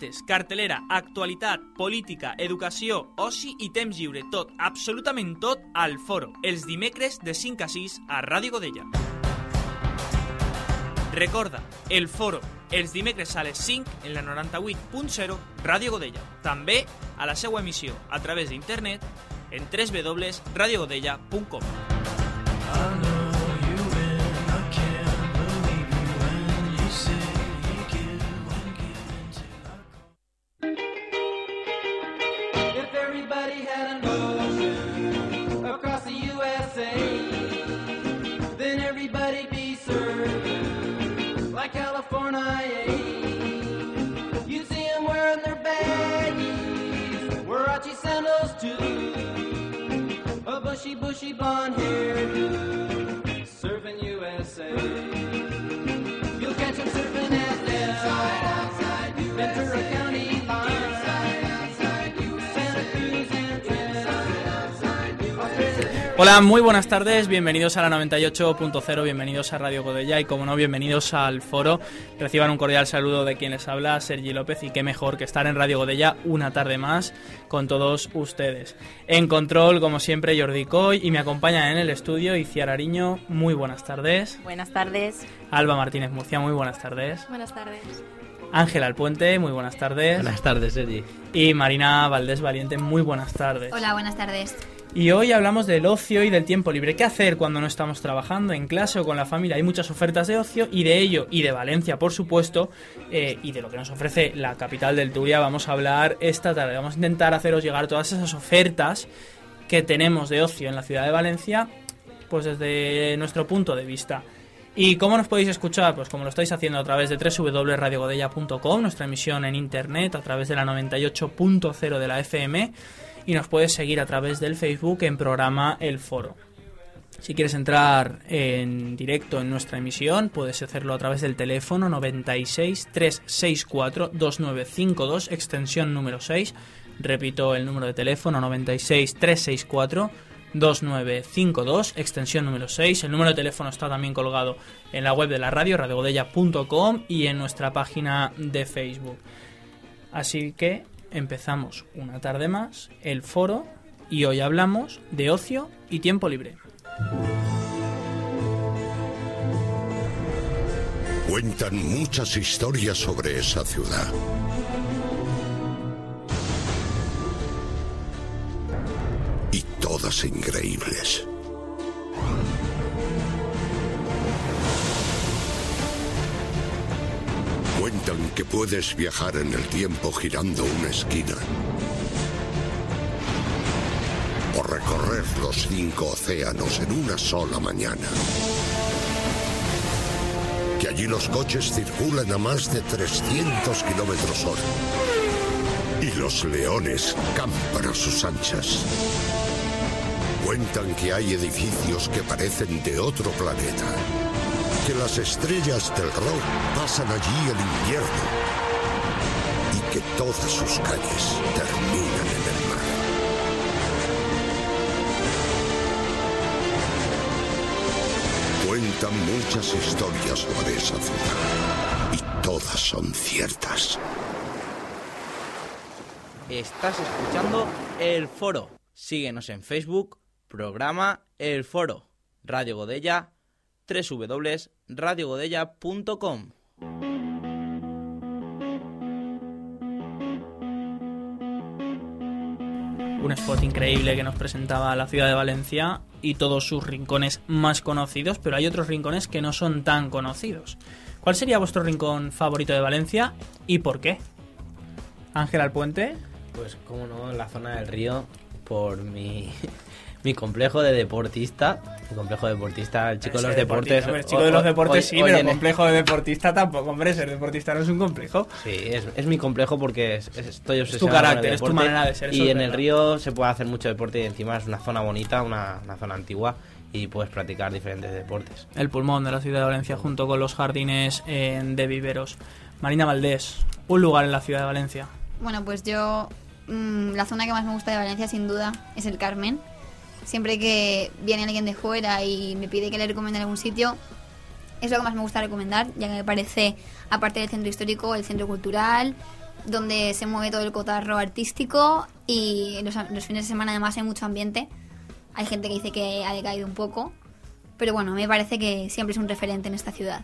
Entrevistes, cartelera, actualitat, política, educació, oci i temps lliure, tot, absolutament tot, al Foro, els dimecres de 5 a 6 a Ràdio Godella. Recorda, el Foro, els dimecres a les 5 en la 98.0 Ràdio Godella. També a la seva emissió a través d'internet en www.radiogodella.com. If Hola, muy buenas tardes, bienvenidos a la 98.0, bienvenidos a Radio Godella y como no, bienvenidos al foro. Reciban un cordial saludo de quien les habla, Sergi López, y qué mejor que estar en Radio Godella una tarde más con todos ustedes. En control, como siempre, Jordi Coy y me acompaña en el estudio Iciar Ariño, muy buenas tardes. Buenas tardes. Alba Martínez Murcia, muy buenas tardes. Buenas tardes. Ángel Alpuente, muy buenas tardes. Buenas tardes, Sergi. Y Marina Valdés Valiente, muy buenas tardes. Hola, buenas tardes. Y hoy hablamos del ocio y del tiempo libre. ¿Qué hacer cuando no estamos trabajando en clase o con la familia? Hay muchas ofertas de ocio y de ello y de Valencia, por supuesto, eh, y de lo que nos ofrece la capital del Turia vamos a hablar esta tarde. Vamos a intentar haceros llegar todas esas ofertas que tenemos de ocio en la ciudad de Valencia, pues desde nuestro punto de vista. ¿Y cómo nos podéis escuchar? Pues como lo estáis haciendo a través de www.radiogodella.com, nuestra emisión en internet, a través de la 98.0 de la FM, y nos puedes seguir a través del Facebook en programa El Foro. Si quieres entrar en directo en nuestra emisión, puedes hacerlo a través del teléfono 96 364 2952, extensión número 6. Repito el número de teléfono 96 364 2952, extensión número 6. El número de teléfono está también colgado en la web de la radio, radiogodella.com y en nuestra página de Facebook. Así que empezamos una tarde más el foro y hoy hablamos de ocio y tiempo libre. Cuentan muchas historias sobre esa ciudad. Y todas increíbles. Cuentan que puedes viajar en el tiempo girando una esquina. O recorrer los cinco océanos en una sola mañana. Que allí los coches circulan a más de 300 kilómetros hora. Y los leones campan a sus anchas. Cuentan que hay edificios que parecen de otro planeta. Que las estrellas del rock pasan allí el invierno. Y que todas sus calles terminan en el mar. Cuentan muchas historias sobre esa ciudad. Y todas son ciertas. Estás escuchando El Foro. Síguenos en Facebook, programa El Foro. Radio Godella, www.radiogodella.com. un spot increíble que nos presentaba la ciudad de Valencia y todos sus rincones más conocidos, pero hay otros rincones que no son tan conocidos. ¿Cuál sería vuestro rincón favorito de Valencia y por qué? Ángel al puente. Pues cómo no, en la zona del río, por mi, mi complejo de deportista. Mi complejo de deportista, el chico de los deportes. hombre, el chico de los deportes sí, pero en- complejo de deportista tampoco. Hombre, ser deportista no es un complejo. Sí, es, es mi complejo porque es- es- estoy tu obsesionado con el carácter, es tu deporte manera de ser, Y es en el río se puede hacer mucho deporte y encima es una zona bonita, una, una zona antigua y puedes practicar diferentes deportes. El pulmón de la ciudad de Valencia junto con los jardines eh, de viveros. Marina Valdés, un lugar en la ciudad de Valencia. Bueno, pues yo, mm, la zona que más me gusta de Valencia sin duda es el Carmen. Siempre que viene alguien de fuera y me pide que le recomiende algún sitio, es lo que más me gusta recomendar, ya que me parece, aparte del centro histórico, el centro cultural, donde se mueve todo el cotarro artístico y los, los fines de semana además hay mucho ambiente. Hay gente que dice que ha decaído un poco, pero bueno, me parece que siempre es un referente en esta ciudad.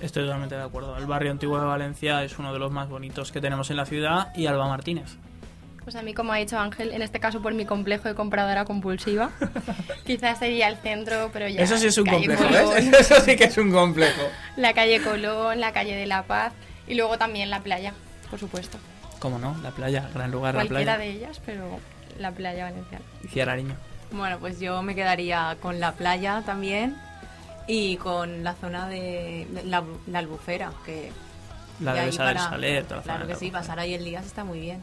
Estoy totalmente de acuerdo. El barrio antiguo de Valencia es uno de los más bonitos que tenemos en la ciudad y Alba Martínez. Pues a mí, como ha dicho Ángel, en este caso por mi complejo de compradora compulsiva, quizás sería el centro, pero ya... Eso sí es un complejo, Colón, ¿ves? Eso sí que es un complejo. La calle Colón, la calle de la Paz y luego también la playa, por supuesto. ¿Cómo no? La playa, gran lugar, la Cualquiera playa. de ellas, pero la playa valenciana. Y Ciarariño. Bueno, pues yo me quedaría con la playa también y con la zona de la, la albufera, que... La de Saler, toda la Claro zona que sí, pasar ahí el día está muy bien.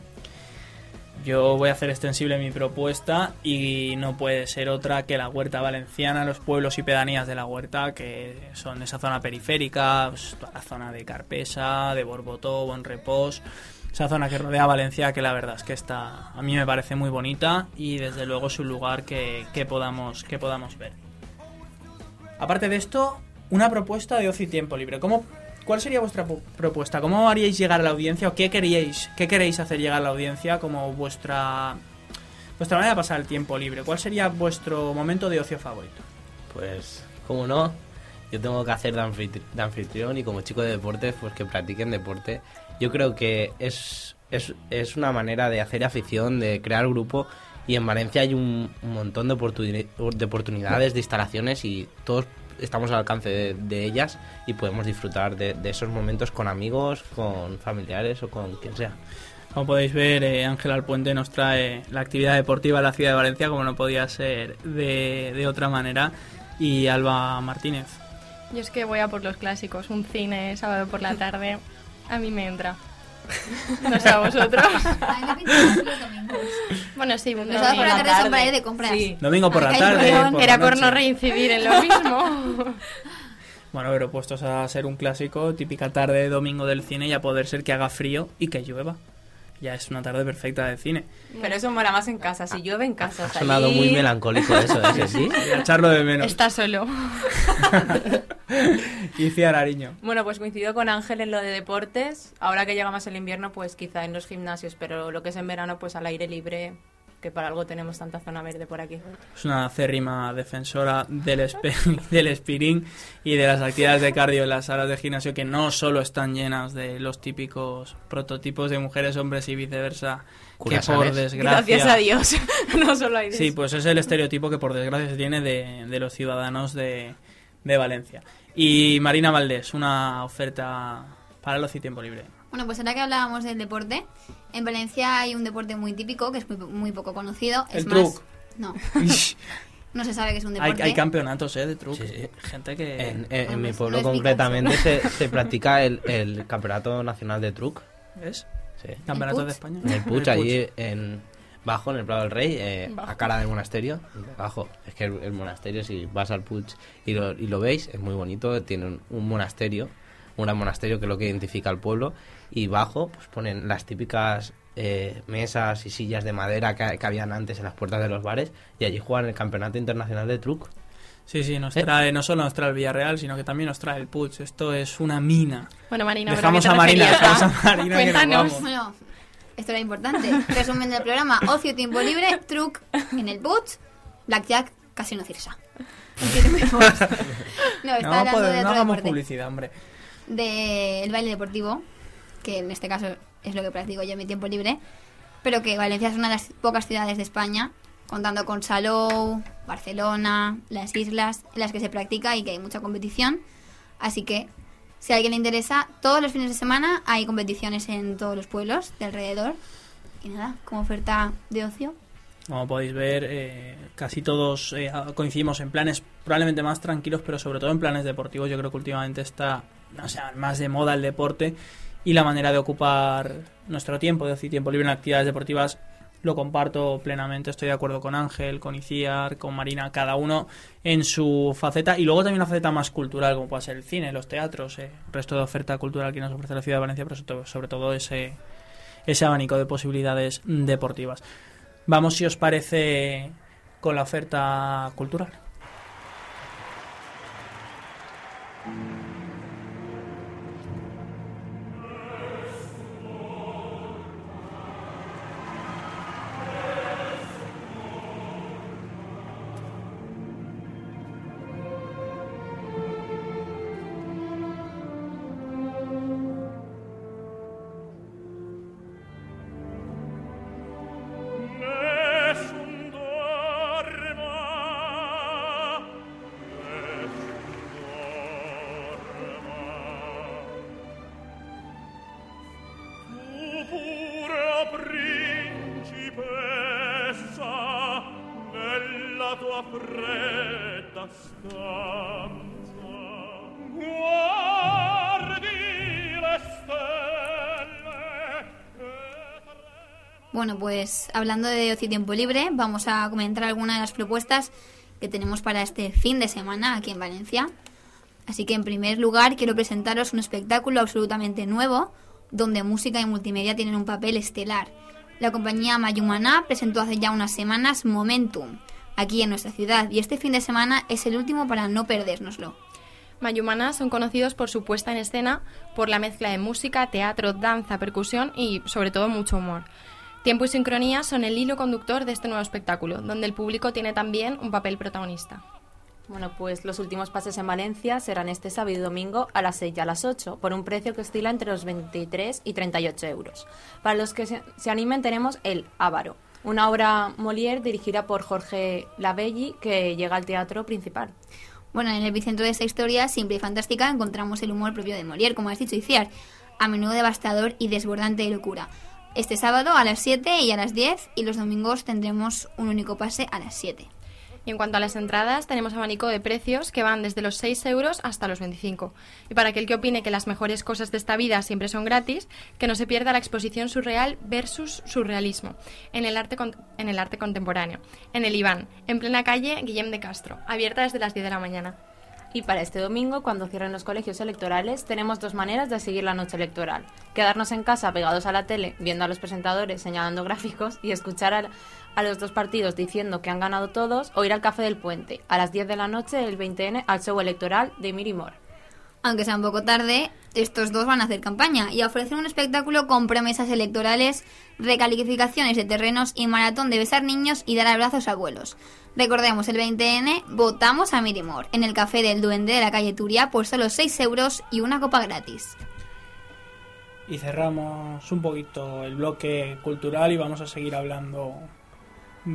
Yo voy a hacer extensible mi propuesta y no puede ser otra que la huerta valenciana, los pueblos y pedanías de la huerta, que son esa zona periférica, pues, toda la zona de Carpesa, de Borbotó, Bonrepós, esa zona que rodea Valencia, que la verdad es que está, a mí me parece muy bonita y desde luego es un lugar que, que podamos, que podamos ver. Aparte de esto, una propuesta de ocio y tiempo libre. ¿Cómo, ¿Cuál sería vuestra pu- propuesta? ¿Cómo haríais llegar a la audiencia o qué queríais, qué queréis hacer llegar a la audiencia como vuestra vuestra manera de pasar el tiempo libre? ¿Cuál sería vuestro momento de ocio favorito? Pues, cómo no, yo tengo que hacer de, anfitri- de anfitrión y como chico de deportes, pues que practiquen deporte. Yo creo que es, es, es una manera de hacer afición, de crear grupo y en Valencia hay un, montón de, de oportunidades, de instalaciones y todos estamos al alcance de, de ellas y podemos disfrutar de, de esos momentos con amigos, con familiares o con quien sea. Como podéis ver, eh, Ángel Alpuente nos trae la actividad deportiva de la ciudad de Valencia, como no podía ser de, de otra manera, y Alba Martínez. Yo es que voy a por los clásicos, un cine sábado por la tarde, a mí me entra. No sé a vosotros. A mí me pinta más los domingos. Bueno, sí, un Los sábados por la domingo. tarde son para ir de compras. Sí. Domingo por la tarde. por Era la por no reincidir en lo mismo. Bueno, pero puestos a ser un clásico, típica tarde de domingo del cine y a poder ser que haga frío y que llueva. Ya es una tarde perfecta de cine. Pero eso mola más en casa, si llueve en casa. Ha sonado muy salir- melancólico eso, ¿eh? ¿Que sí? Echarlo de menos. Está solo. y Ciarariño. Bueno, pues coincido con Ángel en lo de deportes. Ahora que llega más el invierno, pues quizá en los gimnasios, pero lo que es en verano, pues al aire libre, que para algo tenemos tanta zona verde por aquí. Es una acérrima defensora del, espe- del spinning y de las actividades de cardio en las salas de gimnasio que no solo están llenas de los típicos prototipos de mujeres, hombres y viceversa, que por Curasanes. desgracia... Gracias a Dios. no solo hay Sí, pues es el estereotipo que por desgracia se tiene de, de los ciudadanos de, de Valencia. Y Marina Valdés, una oferta para el ocio y tiempo libre. Bueno, pues ahora que hablábamos del deporte, en Valencia hay un deporte muy típico que es muy, muy poco conocido. El es más, truc. No, no se sabe que es un hay, deporte. hay campeonatos ¿eh? de truco. Sí, sí. Gente que... En, en- en Bueno, mi pues pueblo no es concretamente se, se practica el, el Campeonato Nacional de Truc. ¿Ves? Sí. Campeonato ¿El de? España. En el Puig, El allí en bajo, en el Prado del Rey, eh, a cara del monasterio. Bajo, es que el, el monasterio, si vas al Puig y lo, y lo veis, es muy bonito. Tiene un, un monasterio, un gran monasterio que es lo que identifica al pueblo. Y bajo, pues ponen las típicas eh, mesas y sillas de madera que, que habían antes en las puertas de los bares. Y allí juegan el Campeonato Internacional de Truc. Sí, sí, nos ¿Eh? trae, no solo nos trae el Villarreal, sino que también nos trae el Puig. Esto es una mina. Bueno, Marina, Dejamos ¿pero a Marina, dejamos a Marina Cuéntanos. Bueno, esto era importante. Resumen del programa: ocio, tiempo libre, truc en el boot, blackjack, casino cirsa. No, está No, hablando de no hagamos deporte. publicidad, hombre. Del baile deportivo, que en este caso es lo que practico yo en mi tiempo libre. pero que Valencia es una de las pocas ciudades de España, contando con Salou, Barcelona, las islas, en las que se practica y que hay mucha competición. Así que, si a alguien le interesa, todos los fines de semana hay competiciones en todos los pueblos de alrededor. Y nada, como oferta de ocio. Como podéis ver, eh, casi todos eh, coincidimos en planes probablemente más tranquilos, pero sobre todo en planes deportivos. Yo creo que últimamente está sea, más de moda el deporte y la manera de ocupar nuestro tiempo, de decir, tiempo libre en actividades deportivas, lo comparto plenamente. Estoy de acuerdo con Ángel, con Iciar, con Marina, cada uno en su faceta y luego también una faceta más cultural, como puede ser el cine, los teatros, eh, el resto de oferta cultural que nos ofrece la ciudad de Valencia, pero sobre todo ese, ese abanico de posibilidades deportivas. Vamos, si os parece, con la oferta cultural. Tua fredda stanza, guardi le stelle Bueno, pues hablando de ocio y tiempo libre, vamos a comentar algunas de las propuestas que tenemos para este fin de semana aquí en Valencia. Así que en primer lugar quiero presentaros un espectáculo absolutamente nuevo, donde música y multimedia tienen un papel estelar. La compañía Mayumaná presentó hace ya unas semanas Momentum, aquí en nuestra ciudad, y este fin de semana es el último para no perdérnoslo. Mayumana son conocidos por su puesta en escena, por la mezcla de música, teatro, danza, percusión y sobre todo mucho humor. Tiempo y sincronía son el hilo conductor de este nuevo espectáculo, donde el público tiene también un papel protagonista. Bueno, pues los últimos pases en Valencia serán este sábado y domingo a las 6 y a las 8, por un precio que oscila entre los 23 y 38 euros. Para los que se, se animen tenemos El Ávaro, una obra Molière dirigida por Jorge Labelli que llega al teatro principal. Bueno, en el epicentro de esta historia simple y fantástica encontramos el humor propio de Molière, como has dicho, Iciar, a menudo devastador y desbordante de locura. Este sábado a las 7 y a las 10 y los domingos tendremos un único pase a las 7. Y en cuanto a las entradas, tenemos abanico de precios que van desde los 6 euros hasta los 25. Y para aquel que opine que las mejores cosas de esta vida siempre son gratis, que no se pierda la exposición surreal versus surrealismo en el arte, en el arte contemporáneo, en el Iván, en plena calle Guillem de Castro, abierta desde las 10 de la mañana. Y para este domingo, cuando cierren los colegios electorales, tenemos dos maneras de seguir la noche electoral. Quedarnos en casa pegados a la tele, viendo a los presentadores señalando gráficos y escuchar al- a, los dos partidos diciendo que han ganado todos, o ir al Café del Puente, a las 10 de la noche del 20N, al show electoral de Miri Moore. Aunque sea un poco tarde, estos dos van a hacer campaña y a ofrecer un espectáculo con promesas electorales, recalificaciones de terrenos y maratón de besar niños y dar abrazos a abuelos. Recordemos, el 20N votamos a Mirimor en el café del Duende de la calle Turia por solo 6 euros y una copa gratis. Y cerramos un poquito el bloque cultural y vamos a seguir hablando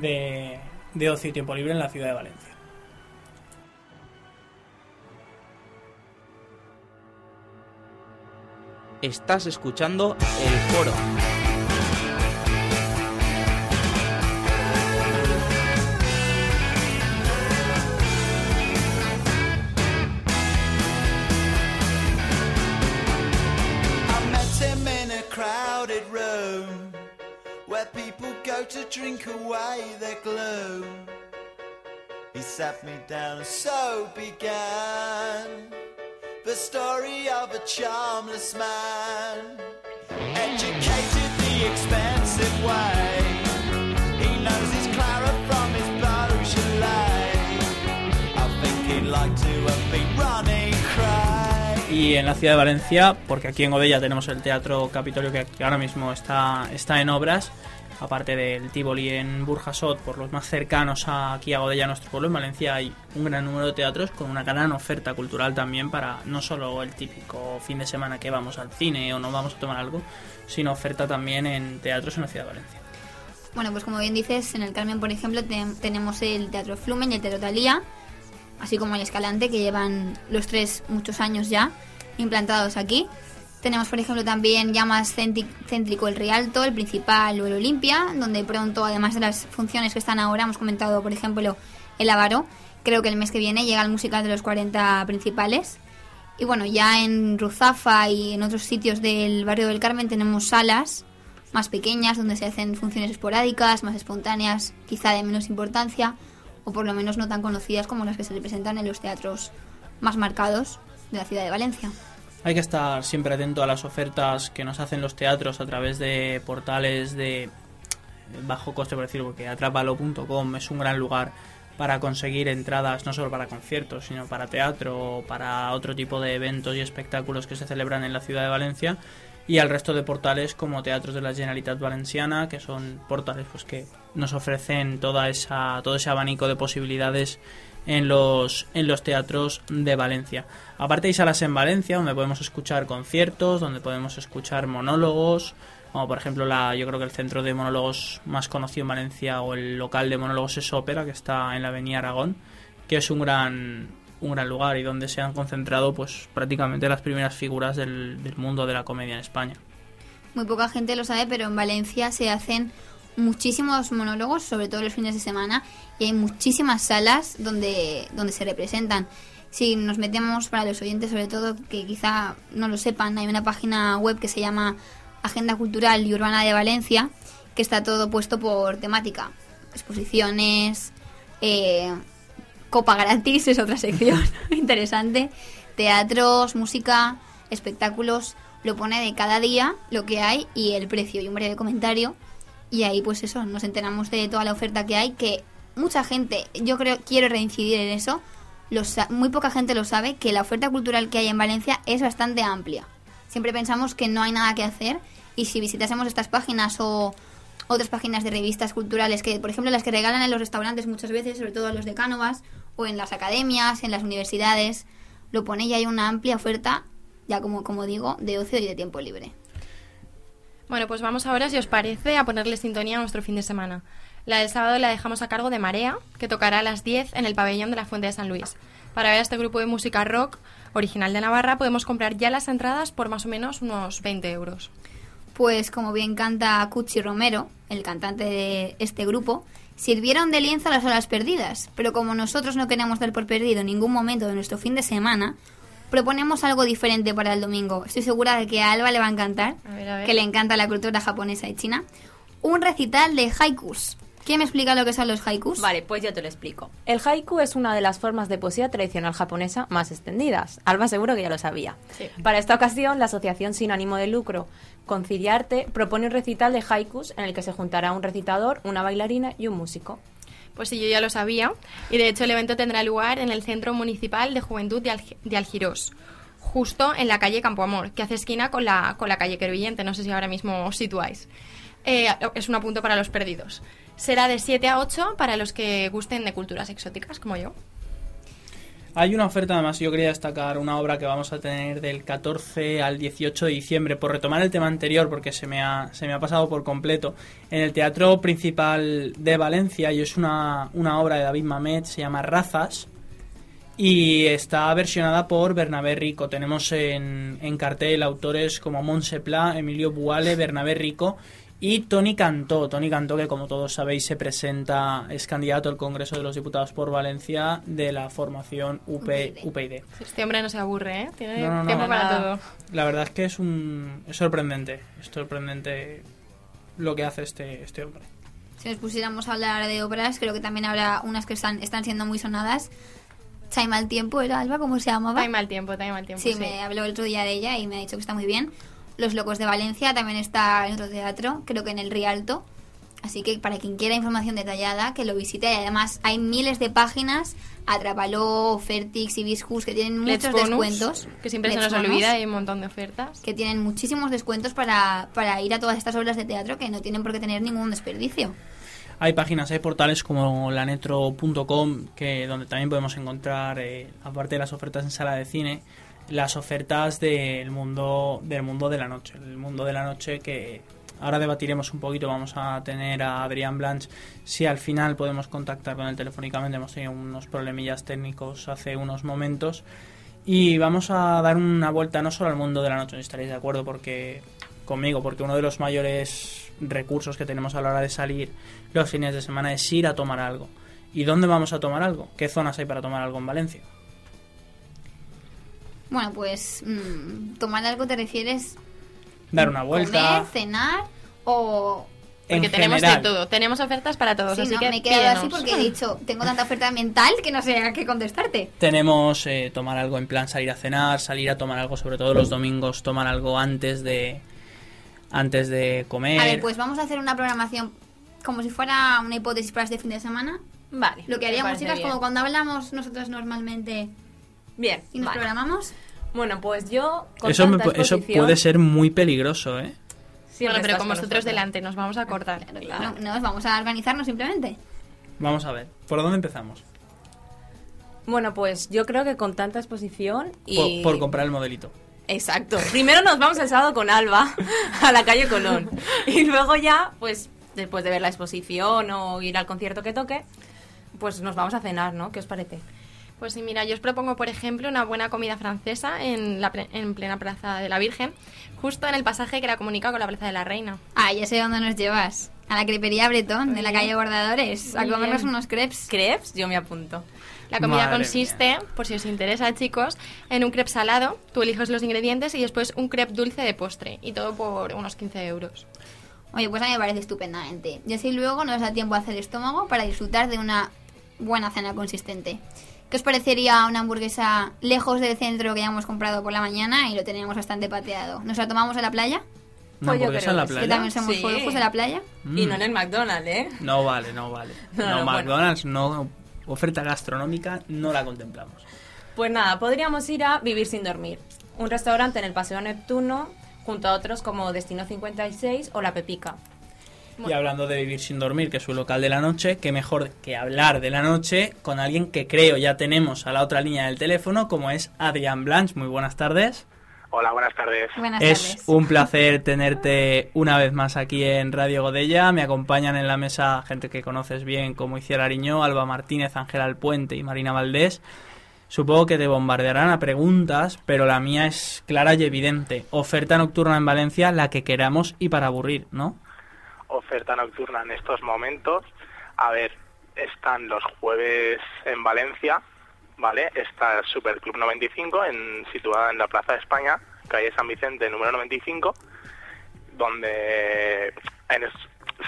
de, de ocio y tiempo libre en la ciudad de Valencia. Estás escuchando El Foro. Drink away gloom. He sat me down, so began the story of a charmless man, the expensive way. He knows Clara from his. Y en la ciudad de Valencia, porque aquí en Godella tenemos el Teatro Capitolio que ahora mismo está, está en obras, aparte del Tivoli en Burjasot, por los más cercanos a, aquí a Godella, nuestro pueblo, en Valencia hay un gran número de teatros con una gran oferta cultural también para no solo el típico fin de semana que vamos al cine o nos vamos a tomar algo, sino oferta también en teatros en la ciudad de Valencia. Bueno, pues como bien dices, en el Carmen, por ejemplo, te- tenemos el Teatro Flumen y el Teatro Talía, así como el Escalante, que llevan los tres muchos años ya implantados aquí. Tenemos, por ejemplo, también ya más céntrico el Rialto, el Principal o el Olimpia, donde pronto, además de las funciones que están ahora, hemos comentado, por ejemplo, el Avaro. Creo que el mes que viene llega el musical de los 40 principales. Y bueno, ya en Ruzafa y en otros sitios del barrio del Carmen tenemos salas más pequeñas donde se hacen funciones esporádicas, más espontáneas, quizá de menos importancia o por lo menos no tan conocidas como las que se representan en los teatros más marcados de la ciudad de Valencia. Hay que estar siempre atento a las ofertas que nos hacen los teatros a través de portales de bajo coste, por decirlo, porque atrapalo.com es un gran lugar para conseguir entradas no solo para conciertos, sino para teatro para otro tipo de eventos y espectáculos que se celebran en la ciudad de Valencia y al resto de portales como Teatros de la Generalitat Valenciana, que son portales pues que nos ofrecen toda esa todo ese abanico de posibilidades en los en los teatros de Valencia. Aparte hay salas en Valencia donde podemos escuchar conciertos, donde podemos escuchar monólogos, como por ejemplo la yo creo que el centro de monólogos más conocido en Valencia o el local de monólogos es Ópera, que está en la Avenida Aragón, que es un gran un gran lugar y donde se han concentrado pues prácticamente las primeras figuras del, del mundo de la comedia en España. Muy poca gente lo sabe, pero en Valencia se hacen muchísimos monólogos, sobre todo los fines de semana, y hay muchísimas salas donde, donde se representan. Si nos metemos para los oyentes, sobre todo, que quizá no lo sepan, hay una página web que se llama Agenda Cultural y Urbana de Valencia, que está todo puesto por temática. Exposiciones, eh, copa gratis es otra sección interesante, teatros, música, espectáculos, lo pone de cada día lo que hay y el precio y un breve comentario y ahí pues eso, nos enteramos de toda la oferta que hay que mucha gente, yo creo, quiero reincidir en eso, lo sa- muy poca gente lo sabe que la oferta cultural que hay en Valencia es bastante amplia. Siempre pensamos que no hay nada que hacer y si visitásemos estas páginas o otras páginas de revistas culturales que, por ejemplo, las que regalan en los restaurantes muchas veces, sobre todo los de Cánovas, o en las academias, en las universidades, lo pone y hay una amplia oferta, ya como, como digo, de ocio y de tiempo libre. Bueno, pues vamos ahora, si os parece, a ponerle sintonía a nuestro fin de semana. La del sábado la dejamos a cargo de Marea, que tocará a las 10 en el pabellón de la Fuente de San Luis. Para ver a este grupo de música rock original de Navarra podemos comprar ya las entradas por más o menos unos 20 euros. Pues como bien canta Cuchi Romero, el cantante de este grupo, sirvieron de lienzo a las horas perdidas, pero como nosotros no queremos dar por perdido ningún momento de nuestro fin de semana, proponemos algo diferente para el domingo. Estoy segura de que a Alba le va a encantar, A ver, a ver. que le encanta la cultura japonesa y china. Un recital de haikus. ¿Quién me explica lo que son los haikus? Vale, pues yo te lo explico. El haiku es una de las formas de poesía tradicional japonesa más extendidas. Alba seguro que ya lo sabía. Sí. Para esta ocasión, la asociación sin ánimo de lucro Conciliarte propone un recital de haikus en el que se juntará un recitador, una bailarina y un músico. Pues sí, yo ya lo sabía. Y de hecho el evento tendrá lugar en el Centro Municipal de Juventud de, de Algirós, justo en la calle Campo Amor, que hace esquina con la, con la calle Quervillente. No sé si ahora mismo os situáis. Eh, es un apunto para los perdidos. Será de 7 a 8 para los que gusten de culturas exóticas, como yo. Hay una oferta, además, yo quería destacar una obra que vamos a tener del 14 al 18 de diciembre, por retomar el tema anterior, porque se me ha, se me ha pasado por completo, en el Teatro Principal de Valencia, y es una, una obra de David Mamet, se llama Razas, y está versionada por Bernabé Rico. Tenemos en, cartel autores como Montse Pla, Emilio Buale, Bernabé Rico y Tony Cantó. Tony Cantó, que como todos sabéis, se presenta, es candidato al Congreso de los Diputados por Valencia de la formación UP, UPyD. Este hombre no se aburre, ¿eh? Tiene No, no, no. tiempo para Nada. todo. La verdad es que es un es sorprendente, es sorprendente lo que hace este, este hombre. Si nos pusiéramos a hablar de obras, creo que también habrá unas que están, están siendo muy sonadas. Chai mal tiempo, ¿era Alba? ¿Cómo se llamaba? Time al tiempo, time al tiempo. Sí, me habló el otro día de ella y me ha dicho que está muy bien. Los Locos de Valencia también está en otro teatro, creo que en el Rialto. Así que para quien quiera información detallada, que lo visite. Y además hay miles de páginas, Atrapaló, Fertix, Hibiscus, que tienen Let's muchos Bonus, descuentos. Que siempre se Let's nos Bonus, olvida, hay un montón de ofertas. Que tienen muchísimos descuentos para, para ir a todas estas obras de teatro que no tienen por qué tener ningún desperdicio. Hay páginas, hay portales como lanetro.com, que donde también podemos encontrar, eh, aparte de las ofertas en sala de cine, las ofertas del mundo del mundo de la noche. El mundo de la noche que ahora debatiremos un poquito, vamos a tener a Adrián Blanch si al final podemos contactar con él telefónicamente, hemos tenido unos problemillas técnicos hace unos momentos y vamos a dar una vuelta no solo al mundo de la noche, no estaréis de acuerdo porque conmigo, porque uno de los mayores recursos que tenemos a la hora de salir los fines de semana es ir a tomar algo. ¿Y dónde vamos a tomar algo? ¿Qué zonas hay para tomar algo en Valencia? Bueno, pues mm, tomar algo te refieres Dar una vuelta. comer, cenar o En Porque tenemos general. de todo, tenemos ofertas para todos, Sí, así no, que me he quedado así porque he dicho, tengo tanta oferta mental que no sé a qué contestarte. Tenemos eh, tomar algo en plan salir a cenar, salir a tomar algo, sobre todo los domingos, tomar algo antes de antes de comer. A ver, pues vamos a hacer una programación como si fuera una hipótesis para este fin de semana. Vale. Lo que haríamos, chicas, como cuando hablamos nosotros normalmente Bien. y nos vale. programamos. Bueno, pues yo. Con eso, me eso puede ser muy peligroso, ¿eh? siempre Bueno, pero con vosotros nosotros. delante nos vamos a cortar. No, no, vamos a organizarnos simplemente. Vamos a ver, ¿por dónde empezamos? Bueno, pues yo creo que con tanta exposición Por, y. por comprar el modelito. Exacto. Primero nos vamos el sábado con Alba a la calle Colón. Y luego ya, pues, después de ver la exposición o ir al concierto que toque, pues nos vamos a cenar, ¿no? ¿Qué os parece? Pues sí, mira, yo os propongo, por ejemplo, una buena comida francesa en, la en plena Plaza de la Virgen, justo en el pasaje que la comunica con la Plaza de la Reina. Ah, ya sé dónde nos llevas. A la crepería Bretón de la calle. Bordadores. A comernos bien. unos crepes. ¿Crepes? Yo me apunto. La comida Madre consiste, por si os interesa, chicos, en un crepe salado, tú eliges los ingredientes y después un crepe dulce de postre, y todo por unos 15 euros. Oye, pues a mí me parece estupendamente. Y así luego nos da tiempo a hacer estómago para disfrutar de una buena cena consistente. ¿Qué os parecería una hamburguesa lejos del centro que ya hemos comprado por la mañana y lo teníamos bastante pateado? ¿Nos la tomamos a la playa? ¿Una Pues hamburguesa en la sí. Que playa? también somos Sí. de la playa. Y Mm. no en el McDonald's, ¿eh? No vale, no vale. No, No, no, bueno. McDonald's, no oferta gastronómica, no la contemplamos. Pues nada, podríamos ir a Vivir sin dormir. Un restaurante en el Paseo Neptuno, junto a otros como Destino 56 o La Pepica. Y hablando de vivir sin dormir, que es su local de la noche, qué mejor que hablar de la noche con alguien que creo ya tenemos a la otra línea del teléfono, como es Adrián Blanch. Muy buenas tardes. Hola, buenas tardes. Buenas Es tardes. un placer tenerte una vez más aquí en Radio Godella. Me acompañan en la mesa gente que conoces bien, como Iciar Ariñó, Alba Martínez, Ángela Alpuente y Marina Valdés. Supongo que te bombardearán a preguntas, pero la mía es clara y evidente. Oferta nocturna en Valencia, la que queramos y para aburrir, ¿no? Oferta nocturna en estos momentos. A ver, están los jueves en Valencia, ¿vale? Está el Superclub 95, en, situada en la Plaza de España, calle San Vicente, número 95, donde en es-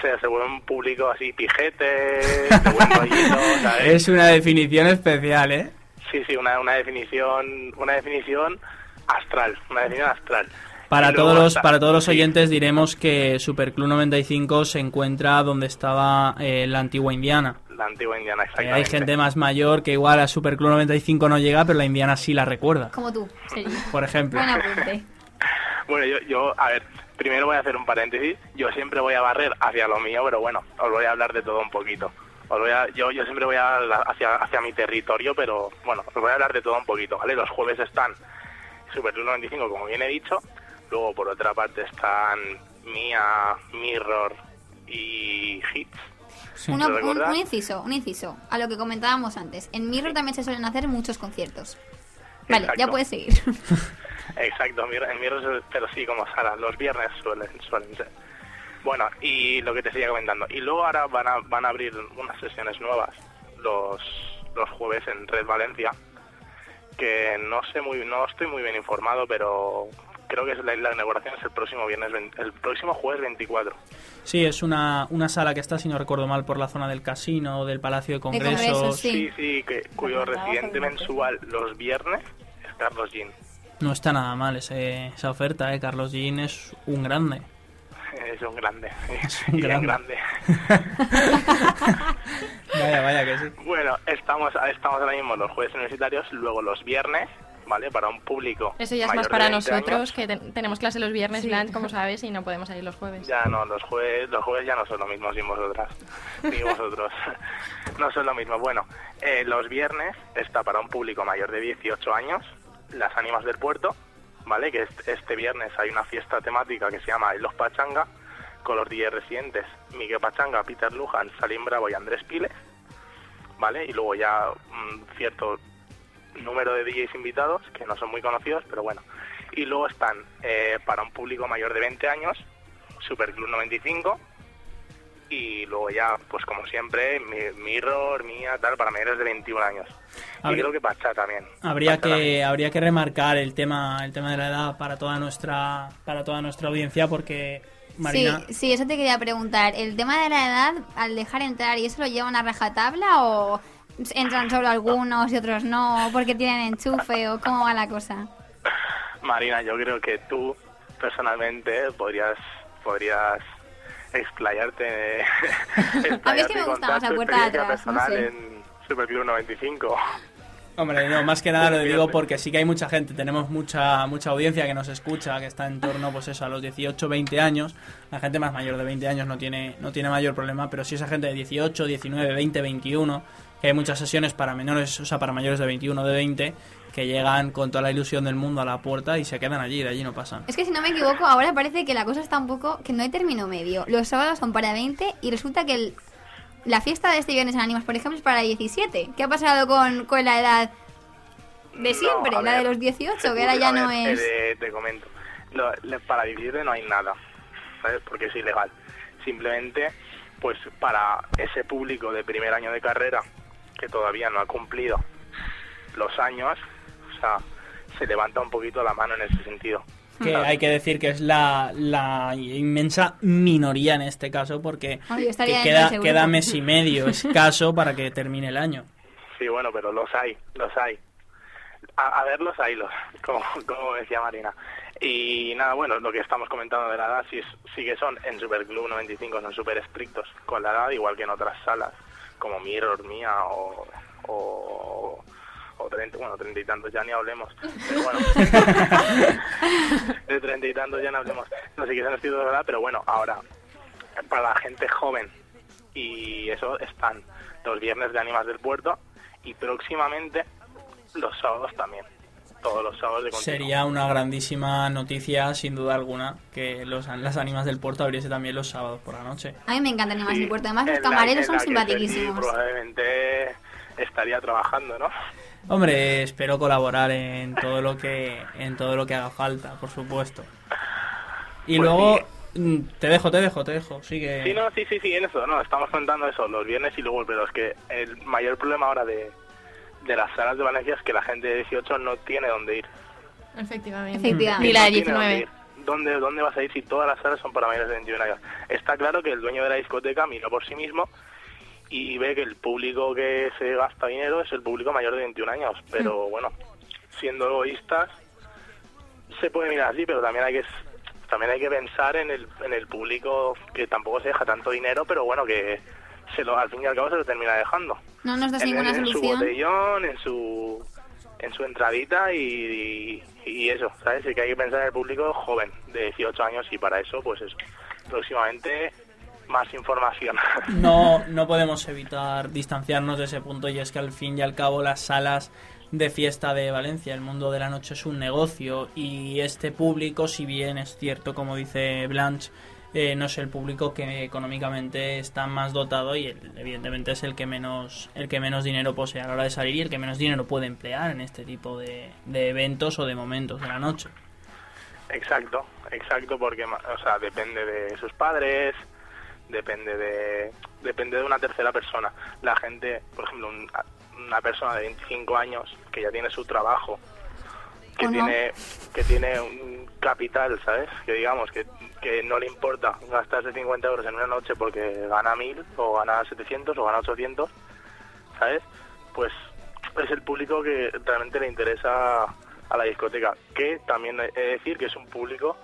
se, se vuelve un público así pijete, de buen rollito, ¿sabes? Es una definición especial, ¿eh? Sí, sí, una, una definición una definición astral, una definición astral. Para todos, los, para todos los oyentes diremos que Superclub 95 se encuentra donde estaba eh, la antigua Indiana. La antigua Indiana, Eh, exactamente. hay gente más mayor que igual a Superclub 95 no llega, pero la Indiana sí la recuerda, Como tú, por ejemplo. Bueno, yo, yo, a ver, primero voy a hacer un paréntesis. Yo siempre voy a barrer hacia lo mío, pero bueno, os voy a hablar de todo un poquito. Os voy a, yo, yo siempre voy a la- hacia, hacia mi territorio, pero bueno, os voy a hablar de todo un poquito, ¿vale? Los jueves están Superclub 95, como bien he dicho. Luego, por otra parte, están Mia, Mirror y Hits. Sí. Una- ¿Lo un, inciso, un inciso. A lo que comentábamos antes. En Mirror también se suelen hacer muchos conciertos. Vale, ya puedes seguir. Exacto, en Mirror, pero sí, como Sara, los viernes suelen, suelen ser. Bueno, y lo que te seguía comentando. Y luego ahora van a, van a abrir unas sesiones nuevas los, los jueves en Red Valencia, que no sé muy no estoy muy bien informado, pero creo que es la, la inauguración es el próximo viernes, el próximo jueves 24. Sí, es una, una sala que está, si no recuerdo mal, por la zona del casino, del Palacio de Congresos. Congresos, Sí. Sí, sí, que, cuyo residente mensual los viernes es Carlos Jean. No está nada mal ese- esa oferta, ¿eh? Carlos Jean es un grande. Es un grande, Es un grande. grande. Vaya, vaya que sí. Bueno, estamos, estamos ahora mismo los jueves universitarios, luego los viernes, ¿vale? Para un público. Eso ya es mayor más para 20 nosotros, años. que te- tenemos clase los viernes, Sí. Como sabes, y no podemos salir los jueves. Ya no, los jueves, los jueves ya no son lo mismo sin vosotras, ni vosotros. no son lo mismo. Bueno, eh, los viernes está para un público mayor de 18 años, las ánimas del puerto, ¿vale? Que este, viernes hay una fiesta temática que se llama Los Pachanga, con los DJs residentes, Miguel Pachanga, Peter Lujan, Salim Bravo y Andrés Pile, ¿vale? Y luego ya un cierto número de DJs invitados, que no son muy conocidos, pero bueno. Y luego están, eh, para un público mayor de 20 años, Superclub 95, y luego ya, pues como siempre, Mi- Mirror, Mía, tal, para mayores de 21 años. Y creo que Pachá también. Habría Pachá también. que, habría que remarcar el tema, el tema de la edad para toda nuestra, para toda nuestra audiencia porque Marina, Sí, sí, eso te quería preguntar. ¿El tema de la edad, al dejar entrar, ¿y eso lo llevan a rajatabla o entran solo algunos y otros no? porque tienen enchufe o cómo va la cosa? Marina, yo creo que tú personalmente podrías podrías explayarte, A mí es que me explayarte y gusta más la puerta de atrás, no sé. en Superclub 95. Hombre, no, más que nada lo digo porque sí que hay mucha gente, tenemos mucha mucha audiencia que nos escucha, que está en torno pues eso a los 18, 20 años. La gente más mayor de 20 años no tiene no tiene mayor problema, pero sí esa gente de 18, 19, 20, 21, que hay muchas sesiones para menores, o sea, para mayores de 21, de 20 que llegan con toda la ilusión del mundo a la puerta y se quedan allí, de allí no pasan. Es que si no me equivoco, ahora parece que la cosa está un poco... que no hay término medio. Los sábados son para 20 y resulta que el- la fiesta de este viernes en Ánimas, por ejemplo, es para 17. ¿Qué ha pasado con, con la edad de siempre? la ver, de los 18, se que ahora ya no es... eh, te comento. Para 17 no hay nada, ¿sabes? Porque es ilegal. Simplemente, pues para ese público de primer año de carrera que todavía no ha cumplido los años, o sea, se levanta un poquito la mano en ese sentido. Que hay que decir que es la, la inmensa minoría en este caso porque Ay, que queda, queda mes y medio escaso para que termine el año. Sí, bueno, pero los hay, los hay. A, a ver, los hay, los, como, como decía Marina. Y nada, bueno, lo que estamos comentando de la edad, sí, sí que son en Superclub 95, son súper estrictos con la edad, igual que en otras salas, como Mirror, Mía o, o, o 30, bueno, treinta y tantos ya ni hablemos. Pero bueno, de treinta y tantos ya no hablemos. No sé qué estrictos de verdad, pero bueno, ahora, para la gente joven y eso están los viernes de Ánimas del Puerto y próximamente los sábados también. Todos los sábados de continuo. Sería una grandísima noticia, sin duda alguna, que los, las ánimas del puerto abriese también los sábados por la noche. A mí me encanta Ánimas Sí, del Puerto. Además, los camareros son simpaticísimos. probablemente estaría trabajando, ¿no? Hombre, espero colaborar en todo lo que en todo lo que haga falta, por supuesto. Y Pues luego mm, te dejo, te dejo, te dejo. Sigue. Sí, no, sí, sí, sí, en eso, no, estamos contando eso, los viernes y luego, pero es que el mayor problema ahora de, de las salas de Valencia es que la gente de 18 no tiene dónde ir. Efectivamente. Efectivamente. Y la de No tiene dónde 19. ir. ¿Dónde, ¿Dónde vas a ir si todas las salas son para mayores de 21 años? Está claro que el dueño de la discoteca mira por sí mismo y ve que el público que se gasta dinero es el público mayor de 21 años. Pero bueno, siendo egoístas, se puede mirar así, pero también hay que también hay que pensar en el, en el público que tampoco se deja tanto dinero, pero bueno, que se lo, al fin y al cabo se lo termina dejando. No nos das En- ninguna en, en su solución. botellón, en su en su entradita y, y, y eso, ¿sabes? Y que hay que pensar en el público joven, de 18 años, y para eso, pues eso, próximamente más información. No, no podemos evitar distanciarnos de ese punto y es que al fin y al cabo las salas de fiesta de Valencia, el mundo de la noche es un negocio y este público, si bien es cierto, como dice Blanche, eh, no es el público que económicamente está más dotado y el- evidentemente es el que menos el que menos dinero posee a la hora de salir y el que menos dinero puede emplear en este tipo de, de eventos o de momentos de la noche. Exacto, exacto, porque ma- o sea, depende de sus padres, depende de depende de una tercera persona. La gente, por ejemplo, un- una persona de 25 años que ya tiene su trabajo, que tiene que tiene un capital, ¿sabes? Que digamos que, que no le importa gastarse 50 euros en una noche porque gana 1000 o gana 700 o gana 800, ¿sabes? Pues es el público que realmente le interesa a la discoteca, que también he de decir que es un público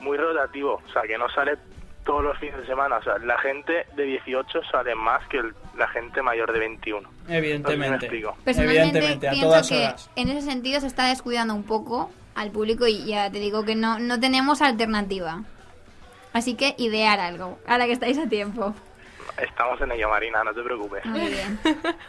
muy rotativo, o sea, que no sale todos los fines de semana, o sea, la gente de 18 sale más que el- la gente mayor de 21. Evidentemente. No sé si me explico. Personalmente Evidentemente, a pienso todas que horas. en ese sentido se está descuidando un poco al público y ya te digo que no, no tenemos alternativa. Así que idear algo, ahora que estáis a tiempo. estamos en ello, Marina, no te preocupes. Muy bien.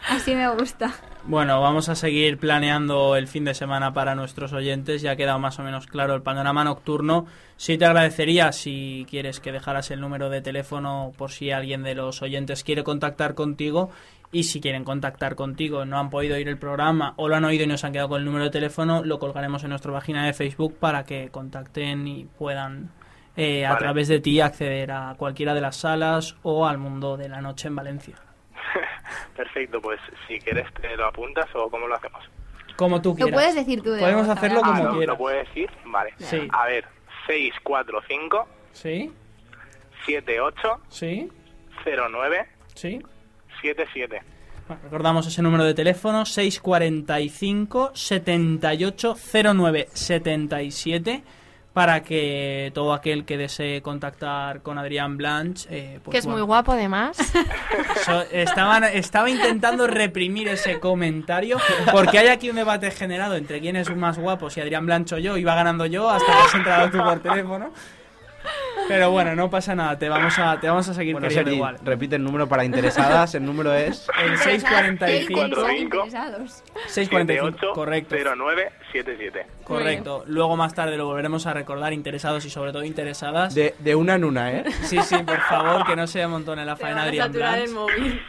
Así me gusta. Bueno, vamos a seguir planeando el fin de semana para nuestros oyentes. Ya ha quedado más o menos claro el panorama nocturno. Sí te agradecería si quieres que dejaras el número de teléfono por si alguien de los oyentes quiere contactar contigo. Y si quieren contactar contigo, no han podido oír el programa o lo han oído y no se han quedado con el número de teléfono, lo colgaremos en nuestra página de Facebook para que contacten y puedan eh, a Vale. través de ti acceder a cualquiera de las salas o al mundo de la noche en Valencia. Perfecto, pues si quieres te lo apuntas o cómo lo hacemos. Como tú Lo quieras. puedes decir tú de Podemos voz, hacerlo como Ah, ¿lo, quieras. ¿Lo puedes decir? Vale. Sí. A ver, 645 Sí, 78 sí, 09 sí. 77. Bueno, recordamos ese número de teléfono 645 7809 77 para que todo aquel que desee contactar con Adrián Blanche eh, pues que es muy guapo además. so- estaban, estaba intentando reprimir ese comentario porque hay aquí un debate generado entre quién es más guapo, si Adrián Blanche o yo, iba ganando yo hasta que has entrado tú por teléfono. Pero bueno, no pasa nada, te vamos a, te vamos a seguir Bueno, queriendo Sergi, igual. repite el número para interesadas. El número es El 645 Interesados. 645, correcto. 09 77. Correcto. Luego más tarde lo volveremos a recordar interesados y sobre todo interesadas. de, de una en una, ¿eh? Sí, sí, por favor, que no se amontone la faena Adrián Blanch. móvil.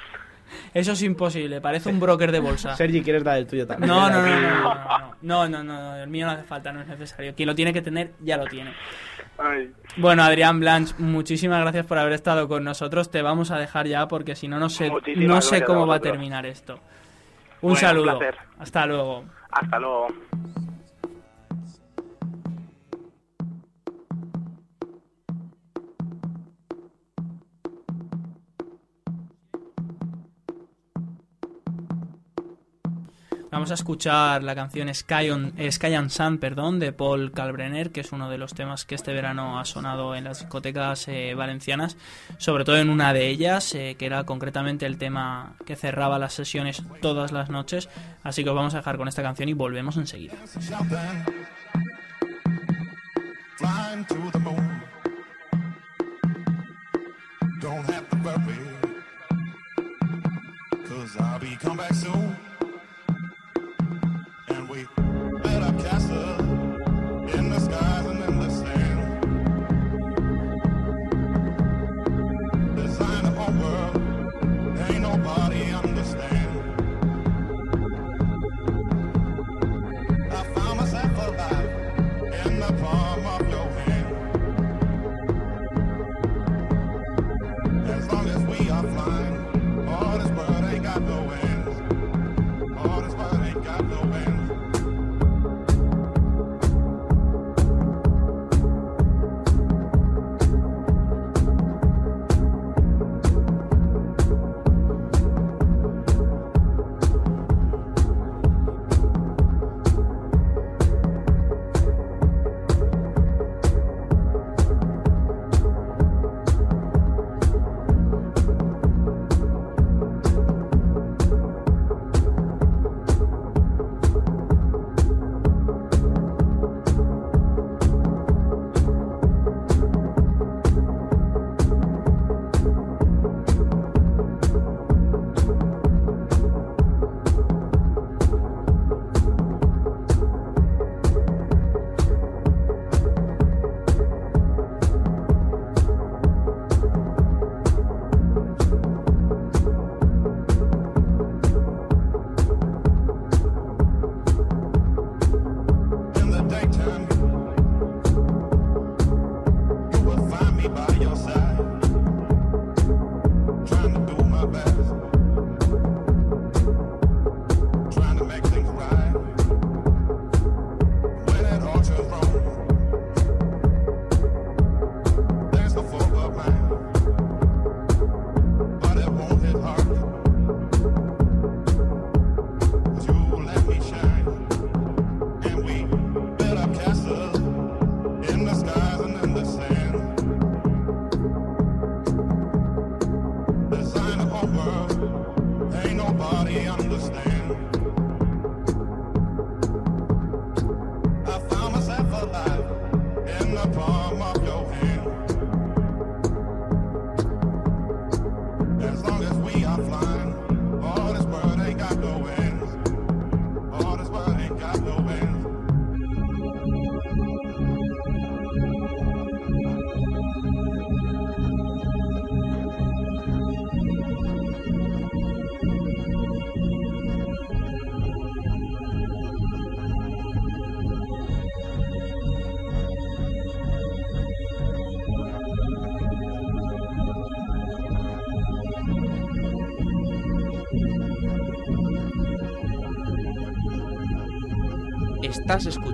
Eso es imposible, parece un broker de bolsa. Sergi, ¿quieres dar el tuyo también? No, no, no, Aquí- no, no, no, no, no, no, el mío no hace falta, no es necesario. Quien lo tiene que tener, ya lo tiene. Ay, Bueno, Adrián Blanch, muchísimas gracias por haber estado con nosotros. Te vamos a dejar ya porque si no, no sé, Muchísimas no sé a cómo va a terminar esto. Un Bueno, saludo. Hasta luego. hasta luego. Vamos a escuchar la canción Sky, on- eh, Sky and Sun perdón, de Paul Kalbrenner, que es uno de los temas que este verano ha sonado en las discotecas eh, valencianas, sobre todo en una de ellas, eh, que era concretamente el tema que cerraba las sesiones todas las noches. Así que os vamos a dejar con esta canción y volvemos enseguida.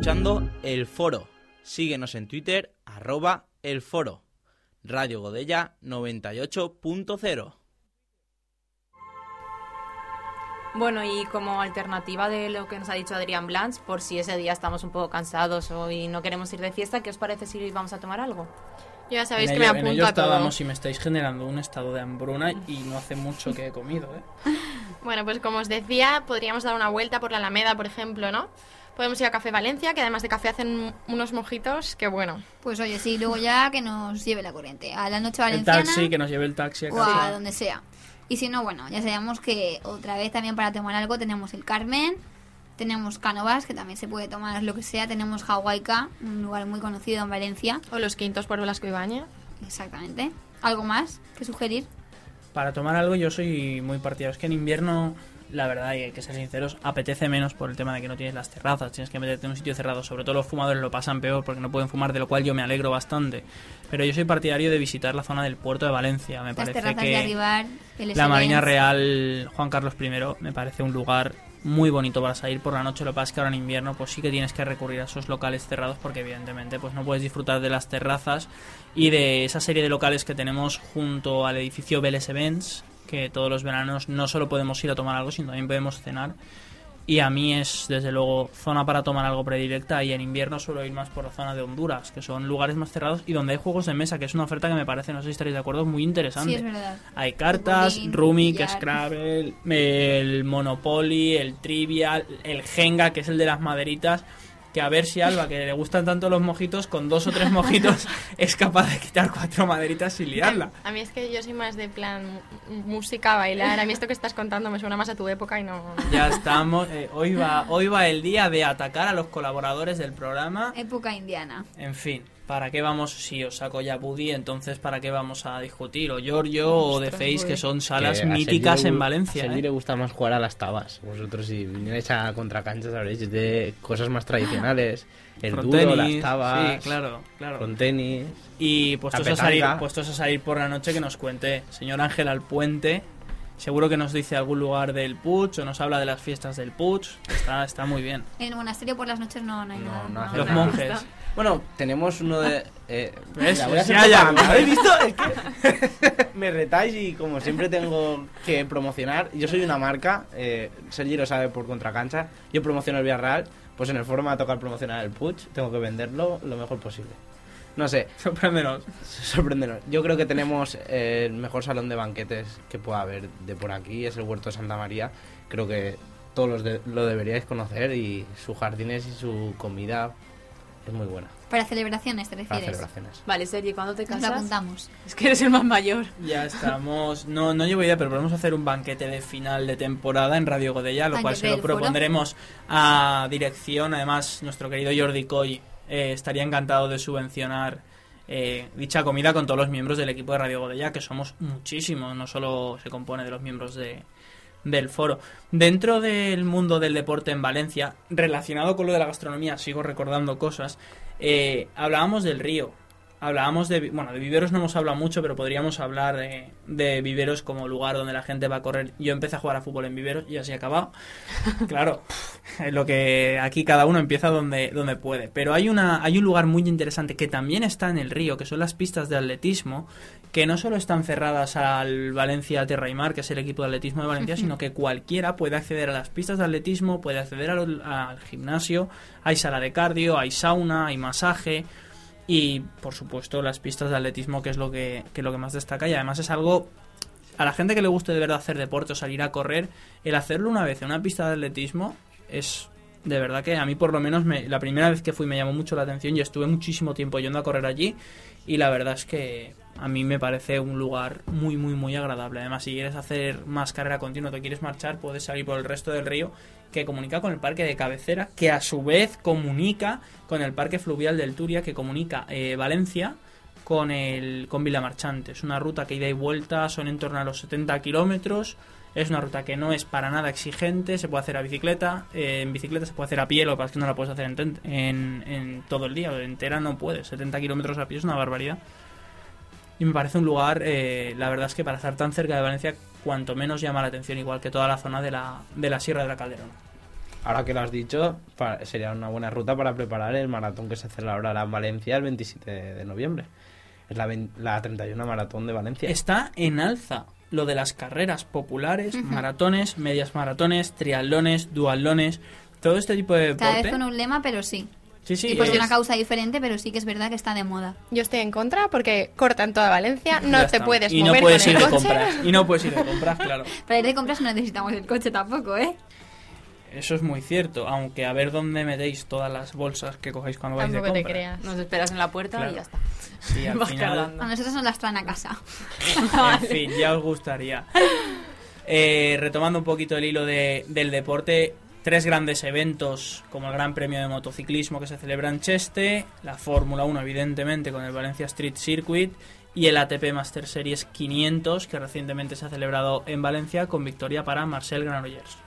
Escuchando El Foro. Síguenos en Twitter, arroba El Foro. Radio Godella 98.0. Bueno, y como alternativa de lo que nos ha dicho Adrián Blanch, por si ese día estamos un poco cansados o y no queremos ir de fiesta, ¿qué os parece si vamos a tomar algo? Yo ya sabéis en que me ello- en ello apunto a todo. estábamos y me estáis generando un estado de hambruna y no hace mucho que he comido, ¿eh? Bueno, pues como os decía, podríamos dar una vuelta por la Alameda, por ejemplo, ¿no? Podemos ir a Café Valencia, que además de café hacen unos mojitos que bueno. Pues oye, sí, luego ya que nos lleve la corriente. A la noche El valenciana taxi, que nos lleve el taxi a o a donde sea. Y si no, bueno, ya sabemos que otra vez también para tomar algo tenemos el Carmen, tenemos Cánovas, que también se puede tomar lo que sea, tenemos Hawaiica, un lugar muy conocido en Valencia. O los quintos por Velasco Ibañez. Exactamente. ¿Algo más que sugerir? Para tomar algo yo soy muy partidario. Es que en invierno, la verdad, y hay que ser sinceros, apetece menos por el tema de que no tienes las terrazas. Tienes que meterte en un sitio cerrado. Sobre todo los fumadores lo pasan peor porque no pueden fumar, de lo cual yo me alegro bastante. Pero yo soy partidario de visitar la zona del puerto de Valencia. Me Las parece que de arribar, el la Marina. Real Juan Carlos I me parece un lugar muy bonito para salir por la noche. Lo que pasa es que ahora en invierno pues sí que tienes que recurrir a esos locales cerrados porque evidentemente pues no puedes disfrutar de las terrazas y de esa serie de locales que tenemos junto al edificio Vélez Events que todos los veranos no solo podemos ir a tomar algo sino también podemos cenar y a mí es desde luego zona para tomar algo predilecta y en invierno suelo ir más por la zona de Honduras que son lugares más cerrados y donde hay juegos de mesa que es una oferta que me parece no sé si estaréis de acuerdo muy interesante Sí, es verdad. hay cartas, Bowling, Rumik, billar. Scrabble, el Monopoly, el Trivial, el Jenga, que es el de las maderitas. Que a ver si Alba, que le gustan tanto los mojitos, con dos o tres mojitos es capaz de quitar cuatro maderitas sin liarla. A mí es que yo soy más de plan música, bailar. A mí esto que estás contando me suena más a tu época y no... Ya estamos. eh, hoy, va, hoy va el día de atacar a los colaboradores del programa. Época indiana. En fin, ¿para qué vamos? Si os saco ya Buddy, entonces ¿para qué vamos a discutir? O Giorgio o The Face, que son salas Que míticas le en Valencia. A Sergi ¿eh? le gusta más jugar a las tabas. Vosotros si vinierais a contracancha sabréis de cosas más tradicionales. El duro, las tabas. sí, claro, claro. Frontenis. Y la puestos a, salir, puestos a salir por la noche que nos cuente señor Ángel Alpuente. Seguro que nos dice algún lugar del Puig o nos habla de las fiestas del Puig. Está, está muy bien. En el monasterio por las noches no, no hay nada. no Los nada. monjes. Bueno, tenemos uno de. Eh, voy a hacer Ya, ya. propaganda. ¿Habéis visto? Es que me retáis y como siempre tengo que promocionar. Yo soy una marca, eh, Sergi lo sabe por contracancha. Yo promociono el Villarreal, pues en el foro me va a tocar promocionar el Puig. Tengo que venderlo lo mejor posible. No sé. Sorpréndenos. Sorpréndenos. Yo creo que tenemos eh, el mejor salón de banquetes que pueda haber de por aquí. Es el Huerto de Santa María. Creo que todos los de- lo deberíais conocer y sus jardines y su comida es muy buena. Para celebraciones, ¿te Para refieres? celebraciones. Vale, Sergi, ¿cuándo te Nos casas? apuntamos. Es que eres el más mayor. Ya estamos. No, no llevo idea, pero podemos hacer un banquete de final de temporada en Radio Godella, lo cual se lo propondremos a dirección. Además, nuestro querido Jordi Coy eh, estaría encantado de subvencionar eh, dicha comida con todos los miembros del equipo de Radio Godella, que somos muchísimos, no solo se compone de los miembros de, del foro. Dentro del mundo del deporte en Valencia, relacionado con lo de la gastronomía, sigo recordando cosas, eh, hablábamos del río. Hablábamos de, bueno, de viveros no hemos hablado mucho, pero podríamos hablar de, de viveros como lugar donde la gente va a correr. Yo empecé a jugar a fútbol en viveros y así he acabado. Claro, es lo que aquí cada uno empieza donde, donde puede. Pero hay, una, hay un lugar muy interesante que también está en el río, que son las pistas de atletismo, que no solo están cerradas al Valencia Tierra y Mar, que es el equipo de atletismo de Valencia, sino que cualquiera puede acceder a las pistas de atletismo, puede acceder al, al gimnasio, hay sala de cardio, hay sauna, hay masaje y por supuesto las pistas de atletismo que es lo que, que es lo que más destaca. Y además es algo a la gente que le guste de verdad hacer deporte o salir a correr el hacerlo una vez en una pista de atletismo es de verdad que a mí por lo menos me- la primera vez que fui me llamó mucho la atención y estuve muchísimo tiempo yendo a correr allí y la verdad es que a mí me parece un lugar muy muy muy agradable. Además si quieres hacer más carrera continua te quieres marchar puedes salir por el resto del río que comunica con el parque de cabecera que a su vez comunica con el parque fluvial del Turia que comunica eh, Valencia con el con Vilamarchante. Es una ruta que ida y vuelta son en torno a los 70 kilómetros. Es una ruta que no es para nada exigente, se puede hacer a bicicleta, eh, en bicicleta se puede hacer a pie, lo que pasa es que no la puedes hacer en, en todo el día, entera no puedes, 70 kilómetros a pie es una barbaridad. Y me parece un lugar, eh, la verdad es que para estar tan cerca de Valencia, cuanto menos llama la atención, igual que toda la zona de la, de la Sierra de la Calderona. ahora que lo has dicho, sería una buena ruta para preparar el maratón que se celebrará en Valencia el 27 de noviembre. Es la, vein- la 31 maratón de Valencia. Está en alza lo de las carreras populares, maratones, medias maratones, triatlones, dualones, todo este tipo de Cada deporte. vez con un lema, pero sí. Sí, sí, y por es- una causa diferente, pero sí que es verdad que está de moda. Yo estoy en contra porque cortan toda Valencia, no Ya te está. puedes y mover no puedes con ir el de coche. compras. Y no puedes ir de compras, claro. Para ir de compras no necesitamos el coche tampoco, ¿eh? Eso es muy cierto, aunque a ver dónde metéis todas las bolsas que cogéis cuando vais de Tampoco te compras. creas. Nos esperas en la puerta Claro. y ya está. Sí, al Vas final, cargando. A nosotros nos las traen a casa. en fin, ya os gustaría. Eh, retomando un poquito el hilo de- del deporte, tres grandes eventos como el Gran Premio de Motociclismo que se celebra en Cheste, la Fórmula 1 evidentemente con el Valencia Street Circuit y el ATP Master Series 500 que recientemente se ha celebrado en Valencia con victoria para Marcel Granollers.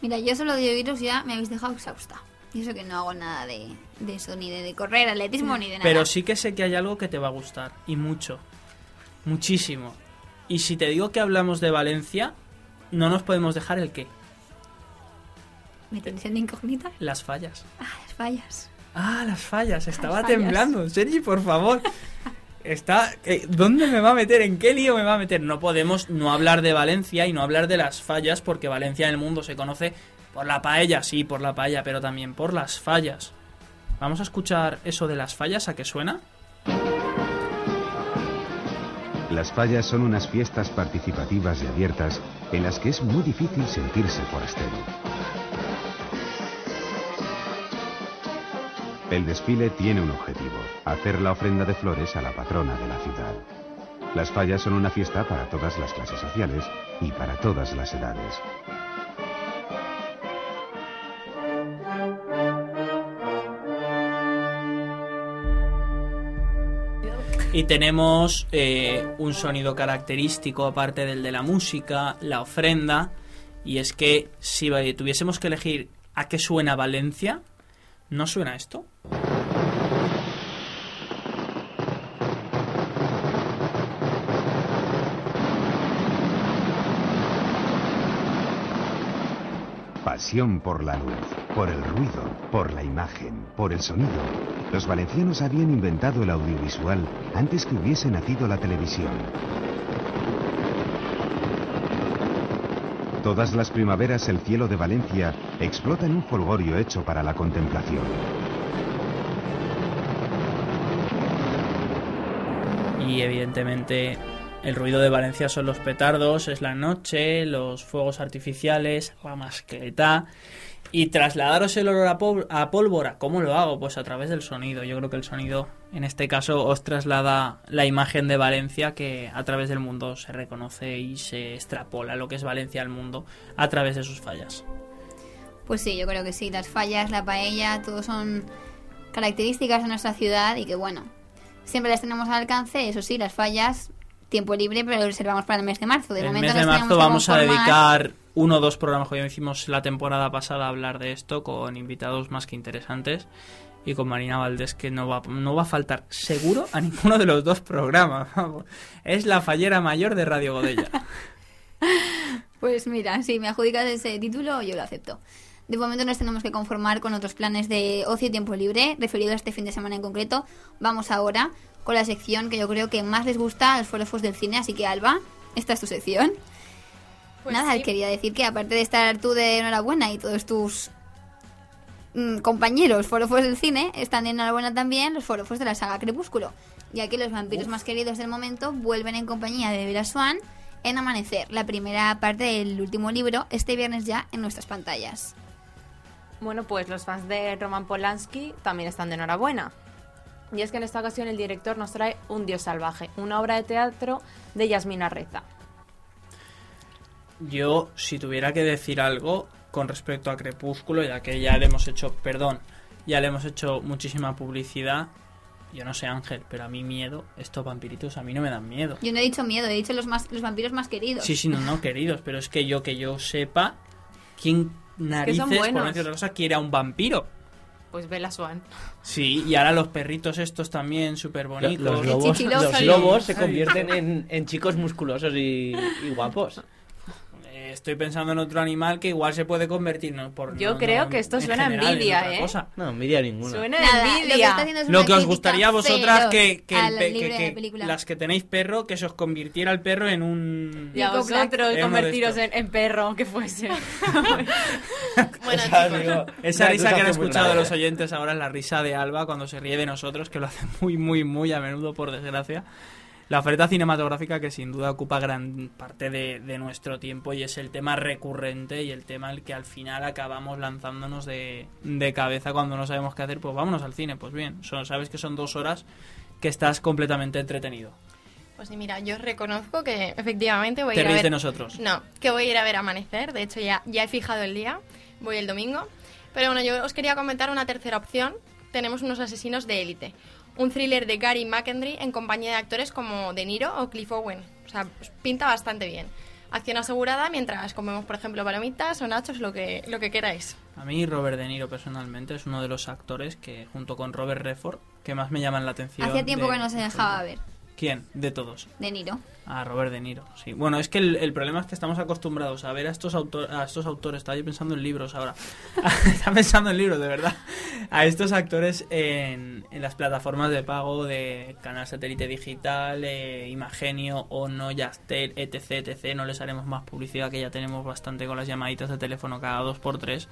Mira, yo solo de oíros ya me habéis dejado exhausta. Y eso que no hago nada de, de eso, ni de, de correr, atletismo, ni de nada. Pero sí que sé que hay algo que te va a gustar y mucho, muchísimo. Y si te digo que hablamos de Valencia, no nos podemos dejar el qué, ¿Me tenéis en incógnita? las fallas. Ah, las fallas. Ah, las fallas. Estaba fallas. temblando. Sergi, por favor. Está, eh, ¿Dónde me va a meter? ¿En qué lío me va a meter? No podemos no hablar de Valencia y no hablar de las fallas porque Valencia en el mundo se conoce por la paella, sí, por la paella, pero también por las fallas. Vamos a escuchar eso de las fallas, ¿a qué suena? Las fallas son unas fiestas participativas y abiertas en las que es muy difícil sentirse forastero. El desfile tiene un objetivo, hacer la ofrenda de flores a la patrona de la ciudad. Las fallas son una fiesta para todas las clases sociales y para todas las edades. Y tenemos eh, un sonido característico aparte del de la música, la ofrenda. Y es que si tuviésemos que elegir a qué suena Valencia, ¿no suena esto? Pasión por la luz, por el ruido, por la imagen, por el sonido. Los valencianos habían inventado el audiovisual antes que hubiese nacido la televisión. Todas las primaveras el cielo de Valencia explota en un folgorio hecho para la contemplación. Y evidentemente el ruido de Valencia son los petardos, es la noche, los fuegos artificiales, la mascleta. Y trasladaros el olor a, pólvora, ¿cómo lo hago? Pues a través del sonido. Yo creo que el sonido, en este caso, os traslada la imagen de Valencia que a través del mundo se reconoce y se extrapola lo que es Valencia al mundo a través de sus fallas. Pues sí, yo creo que sí. Las fallas, la paella, todo son características de nuestra ciudad y que bueno, siempre las tenemos al alcance. Eso sí, las fallas, tiempo libre, pero lo reservamos para el mes de marzo. De el momento mes de marzo vamos a dedicar uno o dos programas que ya hicimos la temporada pasada a hablar de esto con invitados más que interesantes y con Marina Valdés que no va, no va a faltar seguro a ninguno de los dos programas. vamos. Es la fallera mayor de Radio Godella. Pues mira, si me adjudicas ese título, yo lo acepto. De momento nos tenemos que conformar con otros planes de ocio y tiempo libre, referido a este fin de semana en concreto. Vamos ahora con la sección que yo creo que más les gusta a los forofos del cine, así que Alba, esta es tu sección. Pues Nada, sí. quería decir que aparte de estar tú de enhorabuena y todos tus mm, compañeros forofos del cine, están de enhorabuena también los forofos de la saga Crepúsculo, ya que los vampiros más queridos del momento vuelven en compañía de Bella Swan en Amanecer, la primera parte del último libro, este viernes ya en nuestras pantallas. Bueno, pues los fans de Roman Polanski también están de enhorabuena. Y es que en esta ocasión el director nos trae Un Dios Salvaje, una obra de teatro de Yasmina Reza. Yo, si tuviera que decir algo con respecto a Crepúsculo, ya que ya le hemos hecho, perdón, ya le hemos hecho muchísima publicidad, yo no sé Ángel, pero a mí miedo, estos vampiritos a mí no me dan miedo. Yo no he dicho miedo, he dicho los, más, los vampiros más queridos. Sí, sí, no, no, queridos, pero es que yo que yo sepa quién narices, por no decir otra cosa, quiere a un vampiro. Pues Bella Swan. Sí, y ahora los perritos estos también súper bonitos. Los lobos, los lobos se convierten en, en chicos musculosos y, y guapos. Eh, estoy pensando en otro animal que igual se puede convertir, ¿no? Por, Yo no- creo no, que esto en suena a envidia, ¿eh? cosa. No, envidia ninguna. Suena Nada, a lo que envidia. es Lo que os gustaría a vosotras que, que, pe- las que tenéis perro, que se os convirtiera el perro en un... Y a vosotros En convertiros en, perro, aunque fuese. Bueno, Esa, digo, risa que han escuchado los oyentes ahora es la risa de Alba cuando se ríe de nosotros, que lo hace muy, muy, muy a menudo, por desgracia. La oferta cinematográfica que sin duda ocupa gran parte de, de nuestro tiempo y es el tema recurrente y el tema al que al final acabamos lanzándonos de, de cabeza cuando no sabemos qué hacer, pues vámonos al cine. Pues bien, son, sabes que son dos horas que estás completamente entretenido. Pues sí, mira, yo reconozco que efectivamente voy a ir a ver... de nosotros. No, que voy a ir a ver Amanecer. De hecho, ya, ya he fijado el día. Voy el domingo. Pero bueno, yo os quería comentar una tercera opción. Tenemos unos asesinos de élite. Un thriller de Gary McKendry en compañía de actores como De Niro o Cliff Owen. O sea, pues, pinta bastante bien. Acción asegurada mientras comemos, por ejemplo, palomitas o nachos, lo que, lo que queráis. A mí Robert De Niro personalmente es uno de los actores que junto con Robert Redford que más me llaman la atención. Hacía tiempo de- que no se dejaba ver. ¿Quién? De todos. De Niro. A Robert De Niro, sí. Bueno, es que el, el problema es que estamos acostumbrados a ver a estos, autor, a estos autores, estaba yo pensando en libros ahora, estaba pensando en libros, de verdad, a estos actores en, en las plataformas de pago de Canal Satélite Digital, eh, Imagenio, Ono, Yastel, etc, etc, no les haremos más publicidad que ya tenemos bastante con las llamaditas de teléfono cada dos por tres.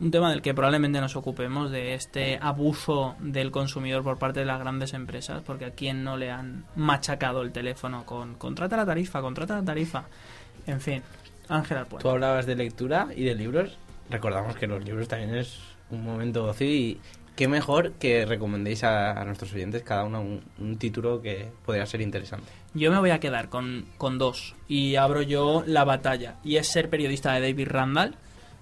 Un tema del que probablemente nos ocupemos de este abuso del consumidor por parte de las grandes empresas, porque a quien no le han machacado el teléfono con contrata la tarifa, contrata la tarifa. En fin, Ángela pues. Tú hablabas de lectura y de libros. Recordamos que los libros también es un momento ocio y qué mejor que recomendéis a, a nuestros oyentes cada uno un, un título que podría ser interesante. Yo me voy a quedar con, con dos y abro yo la batalla. Y es Ser periodista de David Randall.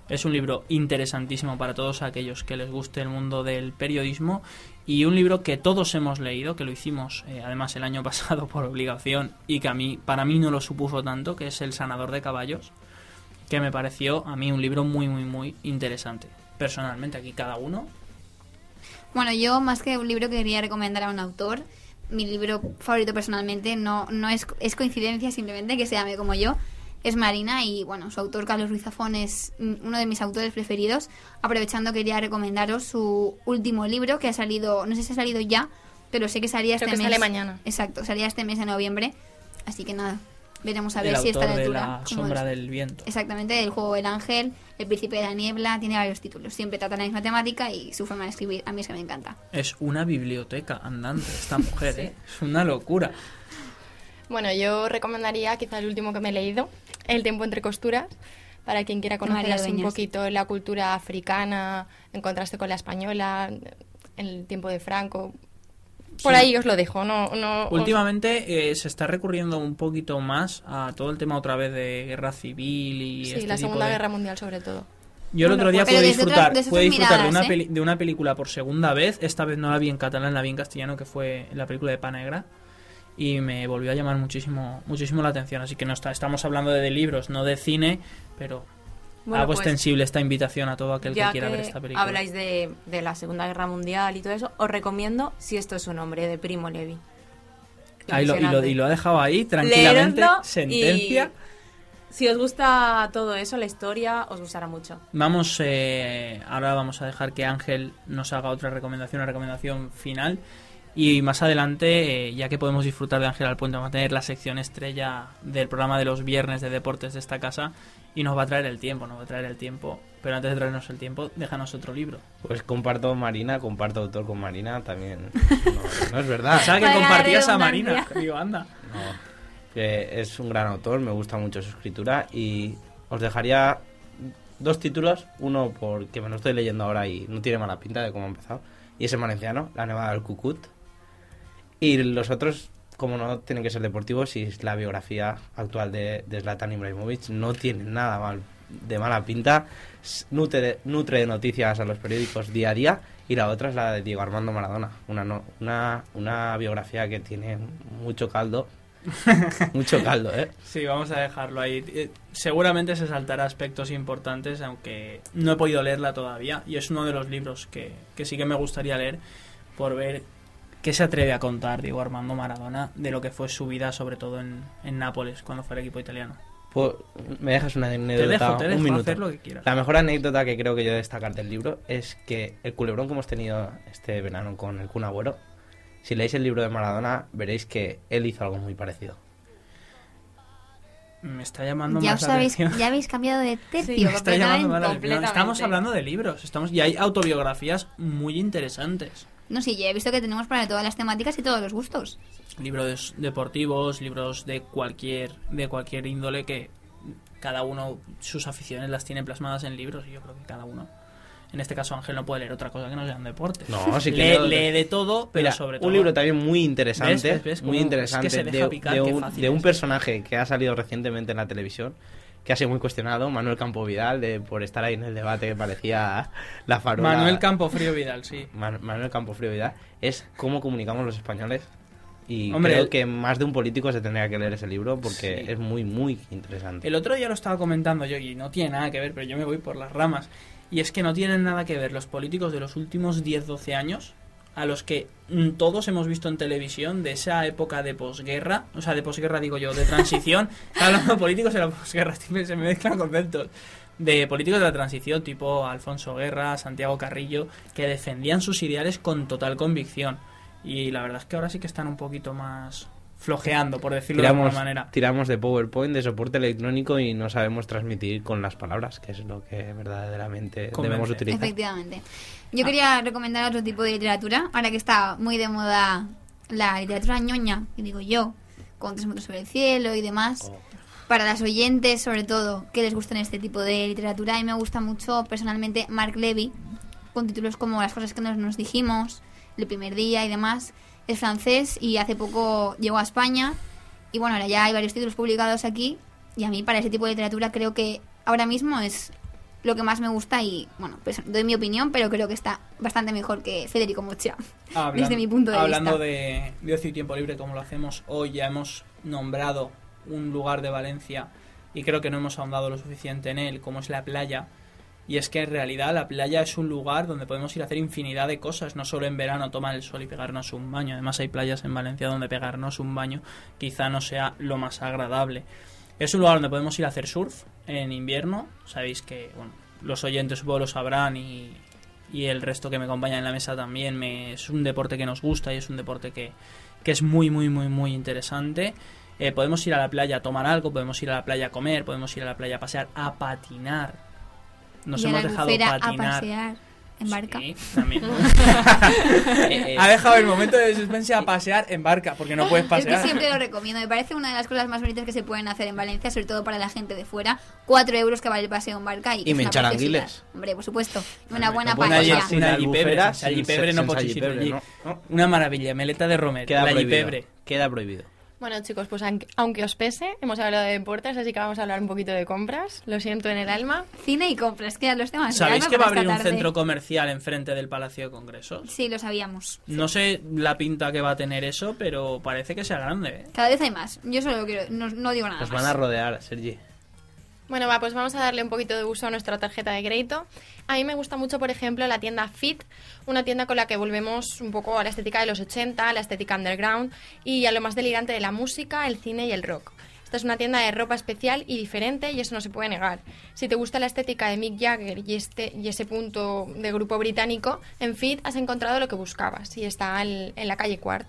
Es un libro interesantísimo para todos aquellos que les guste el mundo del periodismo y un libro que todos hemos leído, que lo hicimos eh, además el año pasado por obligación y que a mí para mí no lo supuso tanto, que es El sanador de caballos, que me pareció a mí un libro muy muy muy interesante. Personalmente aquí cada uno Bueno, yo más que un libro quería recomendar a un autor. Mi libro favorito personalmente no, no es, es coincidencia simplemente que se llame como yo. Es Marina y bueno, su autor Carlos Ruiz Zafón es uno de mis autores preferidos. Aprovechando quería recomendaros su último libro que ha salido, no sé si ha salido ya, pero sé que salía este Creo que mes. sale mañana. Exacto, salía este mes de noviembre. Así que nada, veremos a ver si está a la de altura. La sombra es. del viento. Exactamente, el juego El Ángel, El Príncipe de la Niebla, tiene varios títulos. Siempre trata la misma temática y su forma de escribir a mí es que me encanta. Es una biblioteca andante esta mujer, ¿eh? Es una locura. Bueno, yo recomendaría quizá el último que me he leído, El tiempo entre costuras, para quien quiera conocer así un poquito la cultura africana, en contraste con la española, el tiempo de Franco. Por Sí. ahí os lo dejo, no, no os- Últimamente eh, se está recurriendo un poquito más a todo el tema otra vez de guerra civil y Sí, este la tipo Segunda de- Guerra Mundial sobre todo. Yo el otro día pude disfrutar, pude disfrutar de, una ¿eh? peli- de una película por segunda vez. Esta vez no la vi en catalán, la vi en castellano, que fue la película de Panegra. Y me volvió a llamar muchísimo muchísimo la atención. Así que no está, estamos hablando de, libros, no de cine, pero Bueno, hago pues, extensible esta invitación a todo aquel que quiera que ver esta película. habláis de, de la Segunda Guerra Mundial y todo eso, os recomiendo Si esto es un hombre, de Primo Levi. Ahí lo- y, lo, y lo ha dejado ahí tranquilamente. Sentencia. y si os gusta todo eso, la historia, os gustará mucho. Vamos, eh, ahora vamos a dejar que Ángel nos haga otra recomendación, una recomendación final. Y más adelante, eh, ya que podemos disfrutar de Ángel al Puente, vamos a tener la sección estrella del programa de los viernes de deportes de esta casa y nos va a traer el tiempo, nos va a traer el tiempo. Pero antes de traernos el tiempo, déjanos otro libro. Pues comparto Marina, comparto autor con Marina también. No, no es verdad. ¿Sabes que compartías a. Marina? Digo, anda. No, que es un gran autor, me gusta mucho su escritura y os dejaría dos títulos, uno porque me lo estoy leyendo ahora y no tiene mala pinta de cómo ha empezado, y es en valenciano, La Nevada del Cucut, y los otros, como no tienen que ser deportivos, y es la biografía actual de, de Zlatan Ibrahimovic, no tiene nada mal de mala pinta, nutre de, nutre de noticias a los periódicos día a día, y la otra es la de Diego Armando Maradona, una, no- una, una biografía que tiene mucho caldo, mucho caldo, ¿eh? Sí, vamos a dejarlo ahí. Eh, Seguramente se saltará aspectos importantes, aunque no he podido leerla todavía. Y es uno de los libros que, que sí que me gustaría leer por ver qué se atreve a contar Diego Armando Maradona de lo que fue su vida, sobre todo en, en Nápoles, cuando fue el equipo italiano. Pues, ¿Me dejas una anécdota? dejo, te dejo un minuto. hacer lo que quieras. La mejor anécdota que creo que yo destacar del libro es que el culebrón que hemos tenido este verano con el Kun Agüero, si leéis el libro de Maradona, veréis que él hizo algo muy parecido. Me está llamando Ya más os la habéis, atención. ya habéis cambiado de tercio. Me está llamando más estamos hablando de libros, estamos y hay autobiografías muy interesantes. No, sí, ya he visto que tenemos para todas las temáticas y todos los gustos. libros deportivos, libros de cualquier de cualquier índole que cada uno sus aficiones las tiene plasmadas en libros y yo creo que cada uno en este caso Ángel no puede leer otra cosa que no sean deportes. No, sí que lee, lee de todo, pero Mira, sobre todo un libro también muy interesante, ¿Ves? ¿Ves? ¿Ves? muy interesante es que se deja de, picar, de qué un, de un personaje que ha salido recientemente en la televisión, que ha sido muy cuestionado, Manuel Campo Vidal, de, por estar ahí en el debate que parecía la farola. Manuel Campofrío Vidal, sí. Man- Manuel Campofrío Vidal, es cómo comunicamos los españoles. Y Hombre, creo que más de un político se tendría que leer ese libro porque Sí. es muy, muy interesante. El otro día lo estaba comentando yo y no tiene nada que ver, pero yo me voy por las ramas. Y es que no tienen nada que ver los políticos de los últimos 10-12 años a los que mm, todos hemos visto en televisión de esa época de posguerra, o sea, de posguerra digo yo, de transición. Hablando de políticos de la posguerra, se me mezclan conceptos. De políticos de la transición, tipo Alfonso Guerra, Santiago Carrillo, que defendían sus ideales con total convicción. Y la verdad es que ahora sí que están un poquito más flojeando, por decirlo de alguna manera. tiramos de PowerPoint, de soporte electrónico y no sabemos transmitir con las palabras, que es lo que verdaderamente Convence. debemos utilizar. Efectivamente. Yo quería recomendar otro tipo de literatura, ahora que está muy de moda la literatura ñoña, que digo yo, con tres metros sobre el cielo y demás. Para las oyentes, sobre todo, que les gustan este tipo de literatura, a mí me gusta mucho personalmente Mark Levy, con títulos como Las cosas que nos, nos dijimos, El primer día y demás. Es francés y hace poco llegó a España. Y bueno, ahora ya hay varios títulos publicados aquí. Y a mí, para ese tipo de literatura, creo que ahora mismo es lo que más me gusta. Y bueno, pues doy mi opinión, pero creo que está bastante mejor que Federico Mocha. Desde mi punto de hablando vista. de, de ocio y tiempo libre, como lo hacemos hoy, ya hemos nombrado un lugar de Valencia y creo que no hemos ahondado lo suficiente en él, como es la playa. Y es que en realidad la playa es un lugar donde podemos ir a hacer infinidad de cosas, no solo en verano tomar el sol y pegarnos un baño. Además hay playas en Valencia donde pegarnos un baño quizá no sea lo más agradable. Es un lugar donde podemos ir a hacer surf en invierno. Sabéis que bueno, los oyentes supongo lo sabrán y, y el resto que me acompaña en la mesa también. Es un deporte que nos gusta y es un deporte que, que es muy, muy, muy, muy interesante. Eh, podemos ir a la playa a tomar algo, podemos ir a la playa a comer, podemos ir a la playa a pasear, a patinar. Nos y a hemos la dejado patinar. a pasear en barca. Sí, también. ha dejado el momento de suspense a pasear en barca, porque no puedes Es pasear. que siempre lo recomiendo. Me parece una de las cosas más bonitas que se pueden hacer en Valencia, sobre todo para la gente de fuera. Cuatro euros que vale el paseo en barca y, Y guiles. Hombre, por supuesto. Una buena paella. una no. Una maravilla, meleta de Romer, Queda la prohibido. Queda prohibido. Bueno, chicos, pues aunque, aunque os pese, hemos hablado de deportes, así que vamos a hablar un poquito de compras. Lo siento en el alma. Cine y compras, que eran los temas. ¿Sabéis que va a abrir un tarde. centro comercial enfrente del Palacio de Congresos? Sí, lo sabíamos. No sé la pinta que va a tener eso, pero parece que sea grande. ¿eh? Cada vez hay más. Yo solo quiero, no, no digo nada Nos van a rodear, Sergi. Bueno, pues vamos a darle un poquito de uso a nuestra tarjeta de crédito. A mí me gusta mucho, por ejemplo, la tienda Fit, una tienda con la que volvemos un poco a la estética de los 80, a la estética underground y a lo más delirante de la música, el cine y el rock. Esta es una tienda de ropa especial y diferente y eso no se puede negar. Si te gusta la estética de Mick Jagger y, este, y ese punto de grupo británico, en Fit has encontrado lo que buscabas y está en la calle Quart.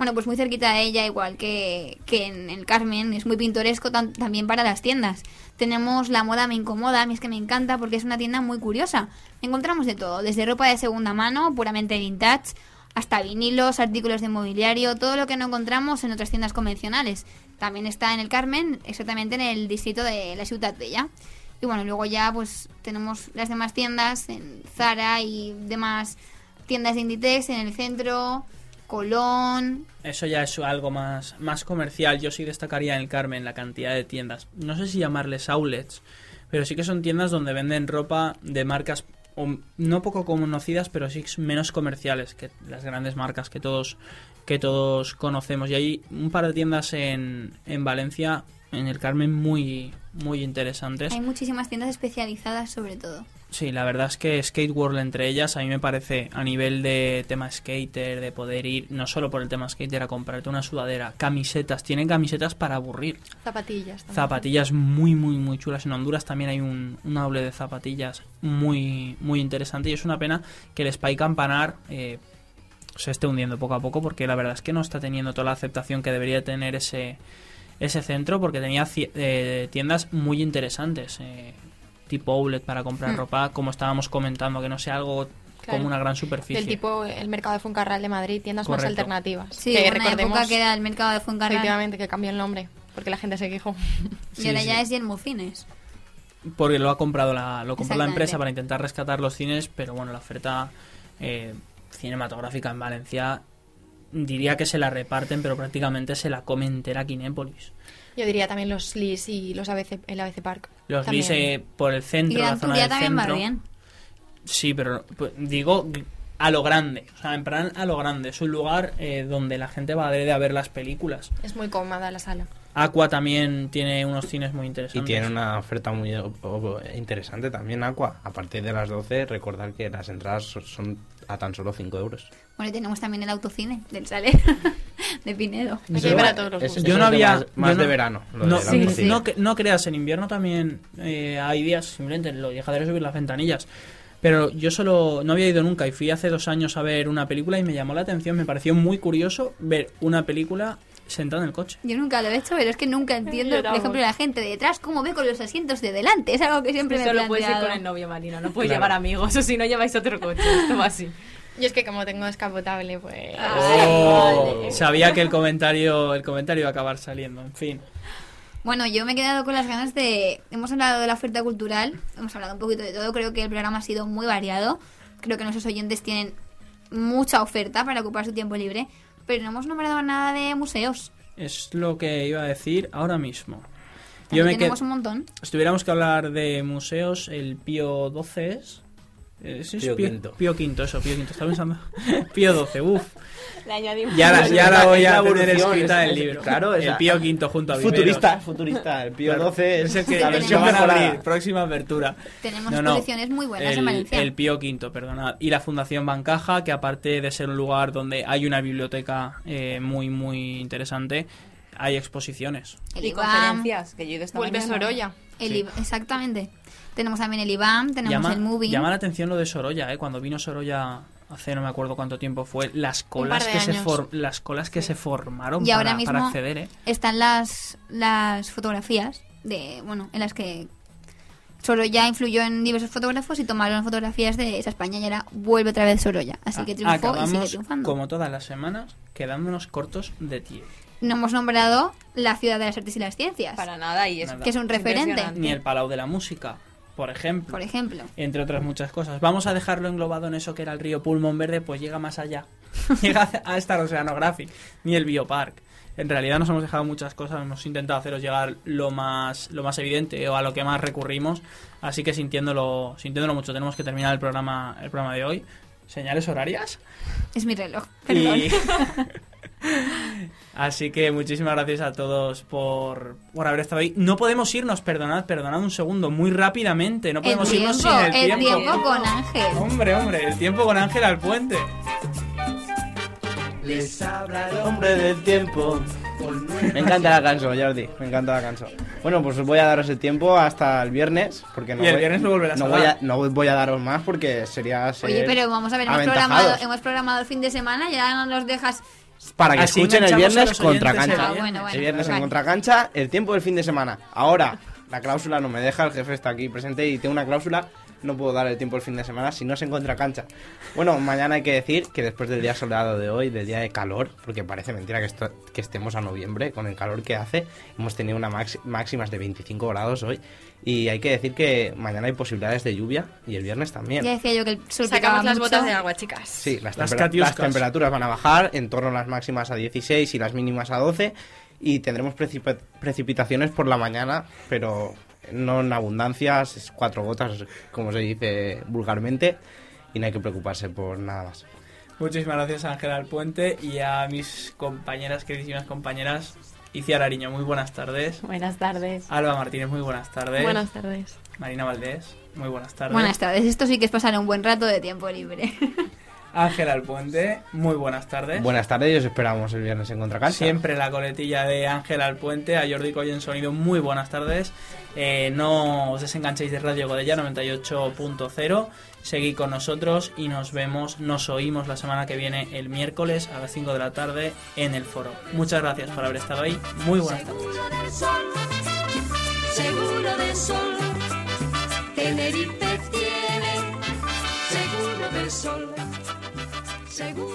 Bueno, pues muy cerquita de ella, igual que, en el Carmen, es muy pintoresco también para las tiendas. Tenemos la moda me incomoda, a mí es que me encanta porque es una tienda muy curiosa. Encontramos de todo, desde ropa de segunda mano, puramente vintage, hasta vinilos, artículos de mobiliario, todo lo que no encontramos en otras tiendas convencionales. También está en el Carmen, exactamente en el distrito de la Ciudad Bella. Y bueno, luego ya pues tenemos las demás tiendas en Zara y demás tiendas de Inditex en el centro, Colón, Eso ya es algo más, más comercial. Yo sí destacaría en el Carmen la cantidad de tiendas. No sé si llamarles outlets, pero sí que son tiendas donde venden ropa de marcas no poco conocidas, pero sí menos comerciales que las grandes marcas que todos que todos conocemos. Y hay un par de tiendas en, en Valencia, en el Carmen, muy muy interesantes. Hay muchísimas tiendas especializadas sobre todo. Sí, la verdad es que Skate World entre ellas a mí me parece a nivel de tema skater, de poder ir no solo por el tema skater a comprarte una sudadera, camisetas, tienen camisetas para aburrir. Zapatillas. también. Zapatillas muy, muy, muy chulas. En Honduras también hay un, una doble de zapatillas muy, muy interesante y es una pena que el Spy Campanar eh, se esté hundiendo poco a poco porque la verdad es que no está teniendo toda la aceptación que debería tener ese, ese centro porque tenía eh, tiendas muy interesantes. eh, tipo outlet para comprar Hmm. ropa, como estábamos comentando, que no sea algo Claro. como una gran superficie. Del tipo el mercado de Funcarral de Madrid, tiendas más alternativas. Sí, que una época que era el mercado de Fuencarral. efectivamente que cambió el nombre porque la gente se quejó. Y ahora ya es Yermo Cines. porque lo ha comprado la, lo compró la empresa para intentar rescatar los cines, pero bueno, la oferta eh, cinematográfica en Valencia diría que se la reparten, pero prácticamente se la come entera Kinépolis. Yo diría también los LIS y los ABC, el ABC Park. Los. LIS eh, por el Y centro, la Gran zona del también va centro. bien. Sí, pero pues, digo a lo grande, o sea, en plan a lo grande. Es un lugar eh, donde la gente va adrede a ver las películas. Es muy cómoda la sala. Aqua también tiene unos cines muy Y interesantes. tiene una oferta muy interesante también, Aqua. A partir de las 12, recordar que las entradas so- son a tan solo 5 euros. Bueno, y tenemos también el autocine del Saler de Pinedo. Aquí hay para todos los gustos. Yo no de había. Más, más yo no- de verano. Lo no, del sí, no, que- no creas, en invierno también eh, hay días, simplemente lo dejaré subir las ventanillas. Pero yo solo no había ido nunca y fui hace dos años a ver una película y me llamó la atención, me pareció muy curioso ver una película sentada en el coche. Yo nunca lo he hecho, pero es que nunca entiendo, por ejemplo, la gente de detrás cómo ve con los asientos de delante. Es algo que siempre me he Solo puedes ir con el novio, Marina. No puedes Claro. llevar amigos o si no lleváis otro coche. Esto va así. Y es que como tengo descapotable, pues... Oh, sabía que el comentario, el comentario iba a acabar saliendo, en fin. Bueno, yo me he quedado con las ganas de... Hemos hablado de la oferta cultural, hemos hablado un poquito de todo, creo que el programa ha sido muy variado, creo que nuestros oyentes tienen mucha oferta para ocupar su tiempo libre, pero no hemos nombrado nada de museos. Es lo que iba a decir ahora mismo. Me tenemos qued- un montón. Si tuviéramos que hablar de museos, el Pío 12 es... es- es Pío Quinto. Pío Quinto, eso, Pío Quinto. Estaba pensando... Pío 12, uff. Le añadimos. Ya la, ya la voy a tener escrita es- en el es- libro. claro, el Pío Quinto junto a Viveros. Futurista, futurista. El Pío Claro, 12 es el que la versión van a abrir, próxima apertura. Tenemos No, no, colecciones muy buenas el, en Valencia. El Pío Quinto, perdona. Y la Fundación Bancaja, que aparte de ser un lugar donde hay una biblioteca eh, muy, muy interesante, hay exposiciones. El Y conferencias, que yo he ido esta Vuelve mañana. Sorolla. el Sí. Exactamente. Tenemos también el IBAM, tenemos Llama, el Movie. llama la atención lo de Sorolla, ¿eh? Cuando vino Sorolla hace no me acuerdo cuánto tiempo fue, las colas que se for- las colas que se formaron Y para, ahora mismo para acceder, ¿eh? están las, las fotografías de, bueno, en las que Sorolla influyó en diversos fotógrafos y tomaron fotografías de esa España y ahora vuelve otra vez Sorolla. Así que triunfó y sigue Ah, triunfando. como todas las semanas, quedándonos cortos de tiempo. No hemos nombrado la ciudad de las artes y las ciencias, Para nada, y es Nada. que es un referente. Ni el Palau de la Música, por ejemplo. por ejemplo. entre otras muchas cosas. Vamos a dejarlo englobado en eso que era el río Pulmón Verde, pues llega más allá. llega a estar Oceanographic, ni el Biopark. En realidad nos hemos dejado muchas cosas, hemos intentado haceros llegar lo más, lo más evidente o a lo que más recurrimos, así que sintiéndolo, sintiéndolo mucho, tenemos que terminar el programa, el programa de hoy. Señales horarias. Es mi reloj, perdón. Y- Así que muchísimas gracias a todos por, por haber estado ahí. No podemos irnos, perdonad, perdonad un segundo, muy rápidamente. No podemos irnos tiempo, sin el el tiempo. tiempo con Ángel. Hombre, hombre, el tiempo con Ángel al puente. Les habla el hombre del tiempo. Me encanta la canción, Jordi. Me encanta la canción. Bueno, pues voy a daros el tiempo hasta el viernes. Porque no Y el voy- viernes no volverás a voy a, no voy a daros más porque sería. ser Oye, pero vamos a ver, hemos programado, hemos programado el fin de semana y ya no nos dejas... Para que Así escuchen el viernes contra el cancha. viernes. Ah, bueno, bueno, el viernes vale. en contra cancha, el tiempo del fin de semana. Ahora, la cláusula no me deja, el jefe está aquí presente y tengo una cláusula. No puedo dar el tiempo el fin de semana si no es en contra cancha. Bueno, mañana hay que decir que después del día soleado de hoy, del día de calor, porque parece mentira que, esto- que estemos a noviembre con el calor que hace, hemos tenido una máximas de 25 grados hoy. Y hay que decir que mañana hay posibilidades de lluvia y el viernes también. Ya decía yo que el sol Sacamos las mucho. botas de agua, chicas. Sí, las, temperaturas van a bajar en torno a las máximas a 16 y las mínimas a 12 y tendremos precipi- precipitaciones por la mañana, pero no en abundancias, es cuatro gotas como se dice vulgarmente y no hay que preocuparse por nada más. Muchísimas gracias a Ángel al puente y a mis compañeras, queridísimas compañeras. Iciar Ariño, muy buenas tardes. Buenas tardes. Alba Martínez, muy buenas tardes. Buenas tardes. Marina Valdés. Muy buenas tardes. Buenas tardes. Esto sí que es pasar un buen rato de tiempo libre. Ángel Alpuente, muy buenas tardes. Buenas tardes y os esperamos el viernes en Contracancha. Siempre la coletilla de Ángel Alpuente, a Jordi Coy en sonido, muy buenas tardes. Eh, no os desenganchéis de Radio Godella 98.0. Seguid con nosotros y nos vemos, nos oímos la semana que viene, el miércoles a las 5 de la tarde en el foro. Muchas gracias por haber estado ahí. Muy buenas tardes. del sol, seguro del sol. Tenerife tiene seguro del sol seguro.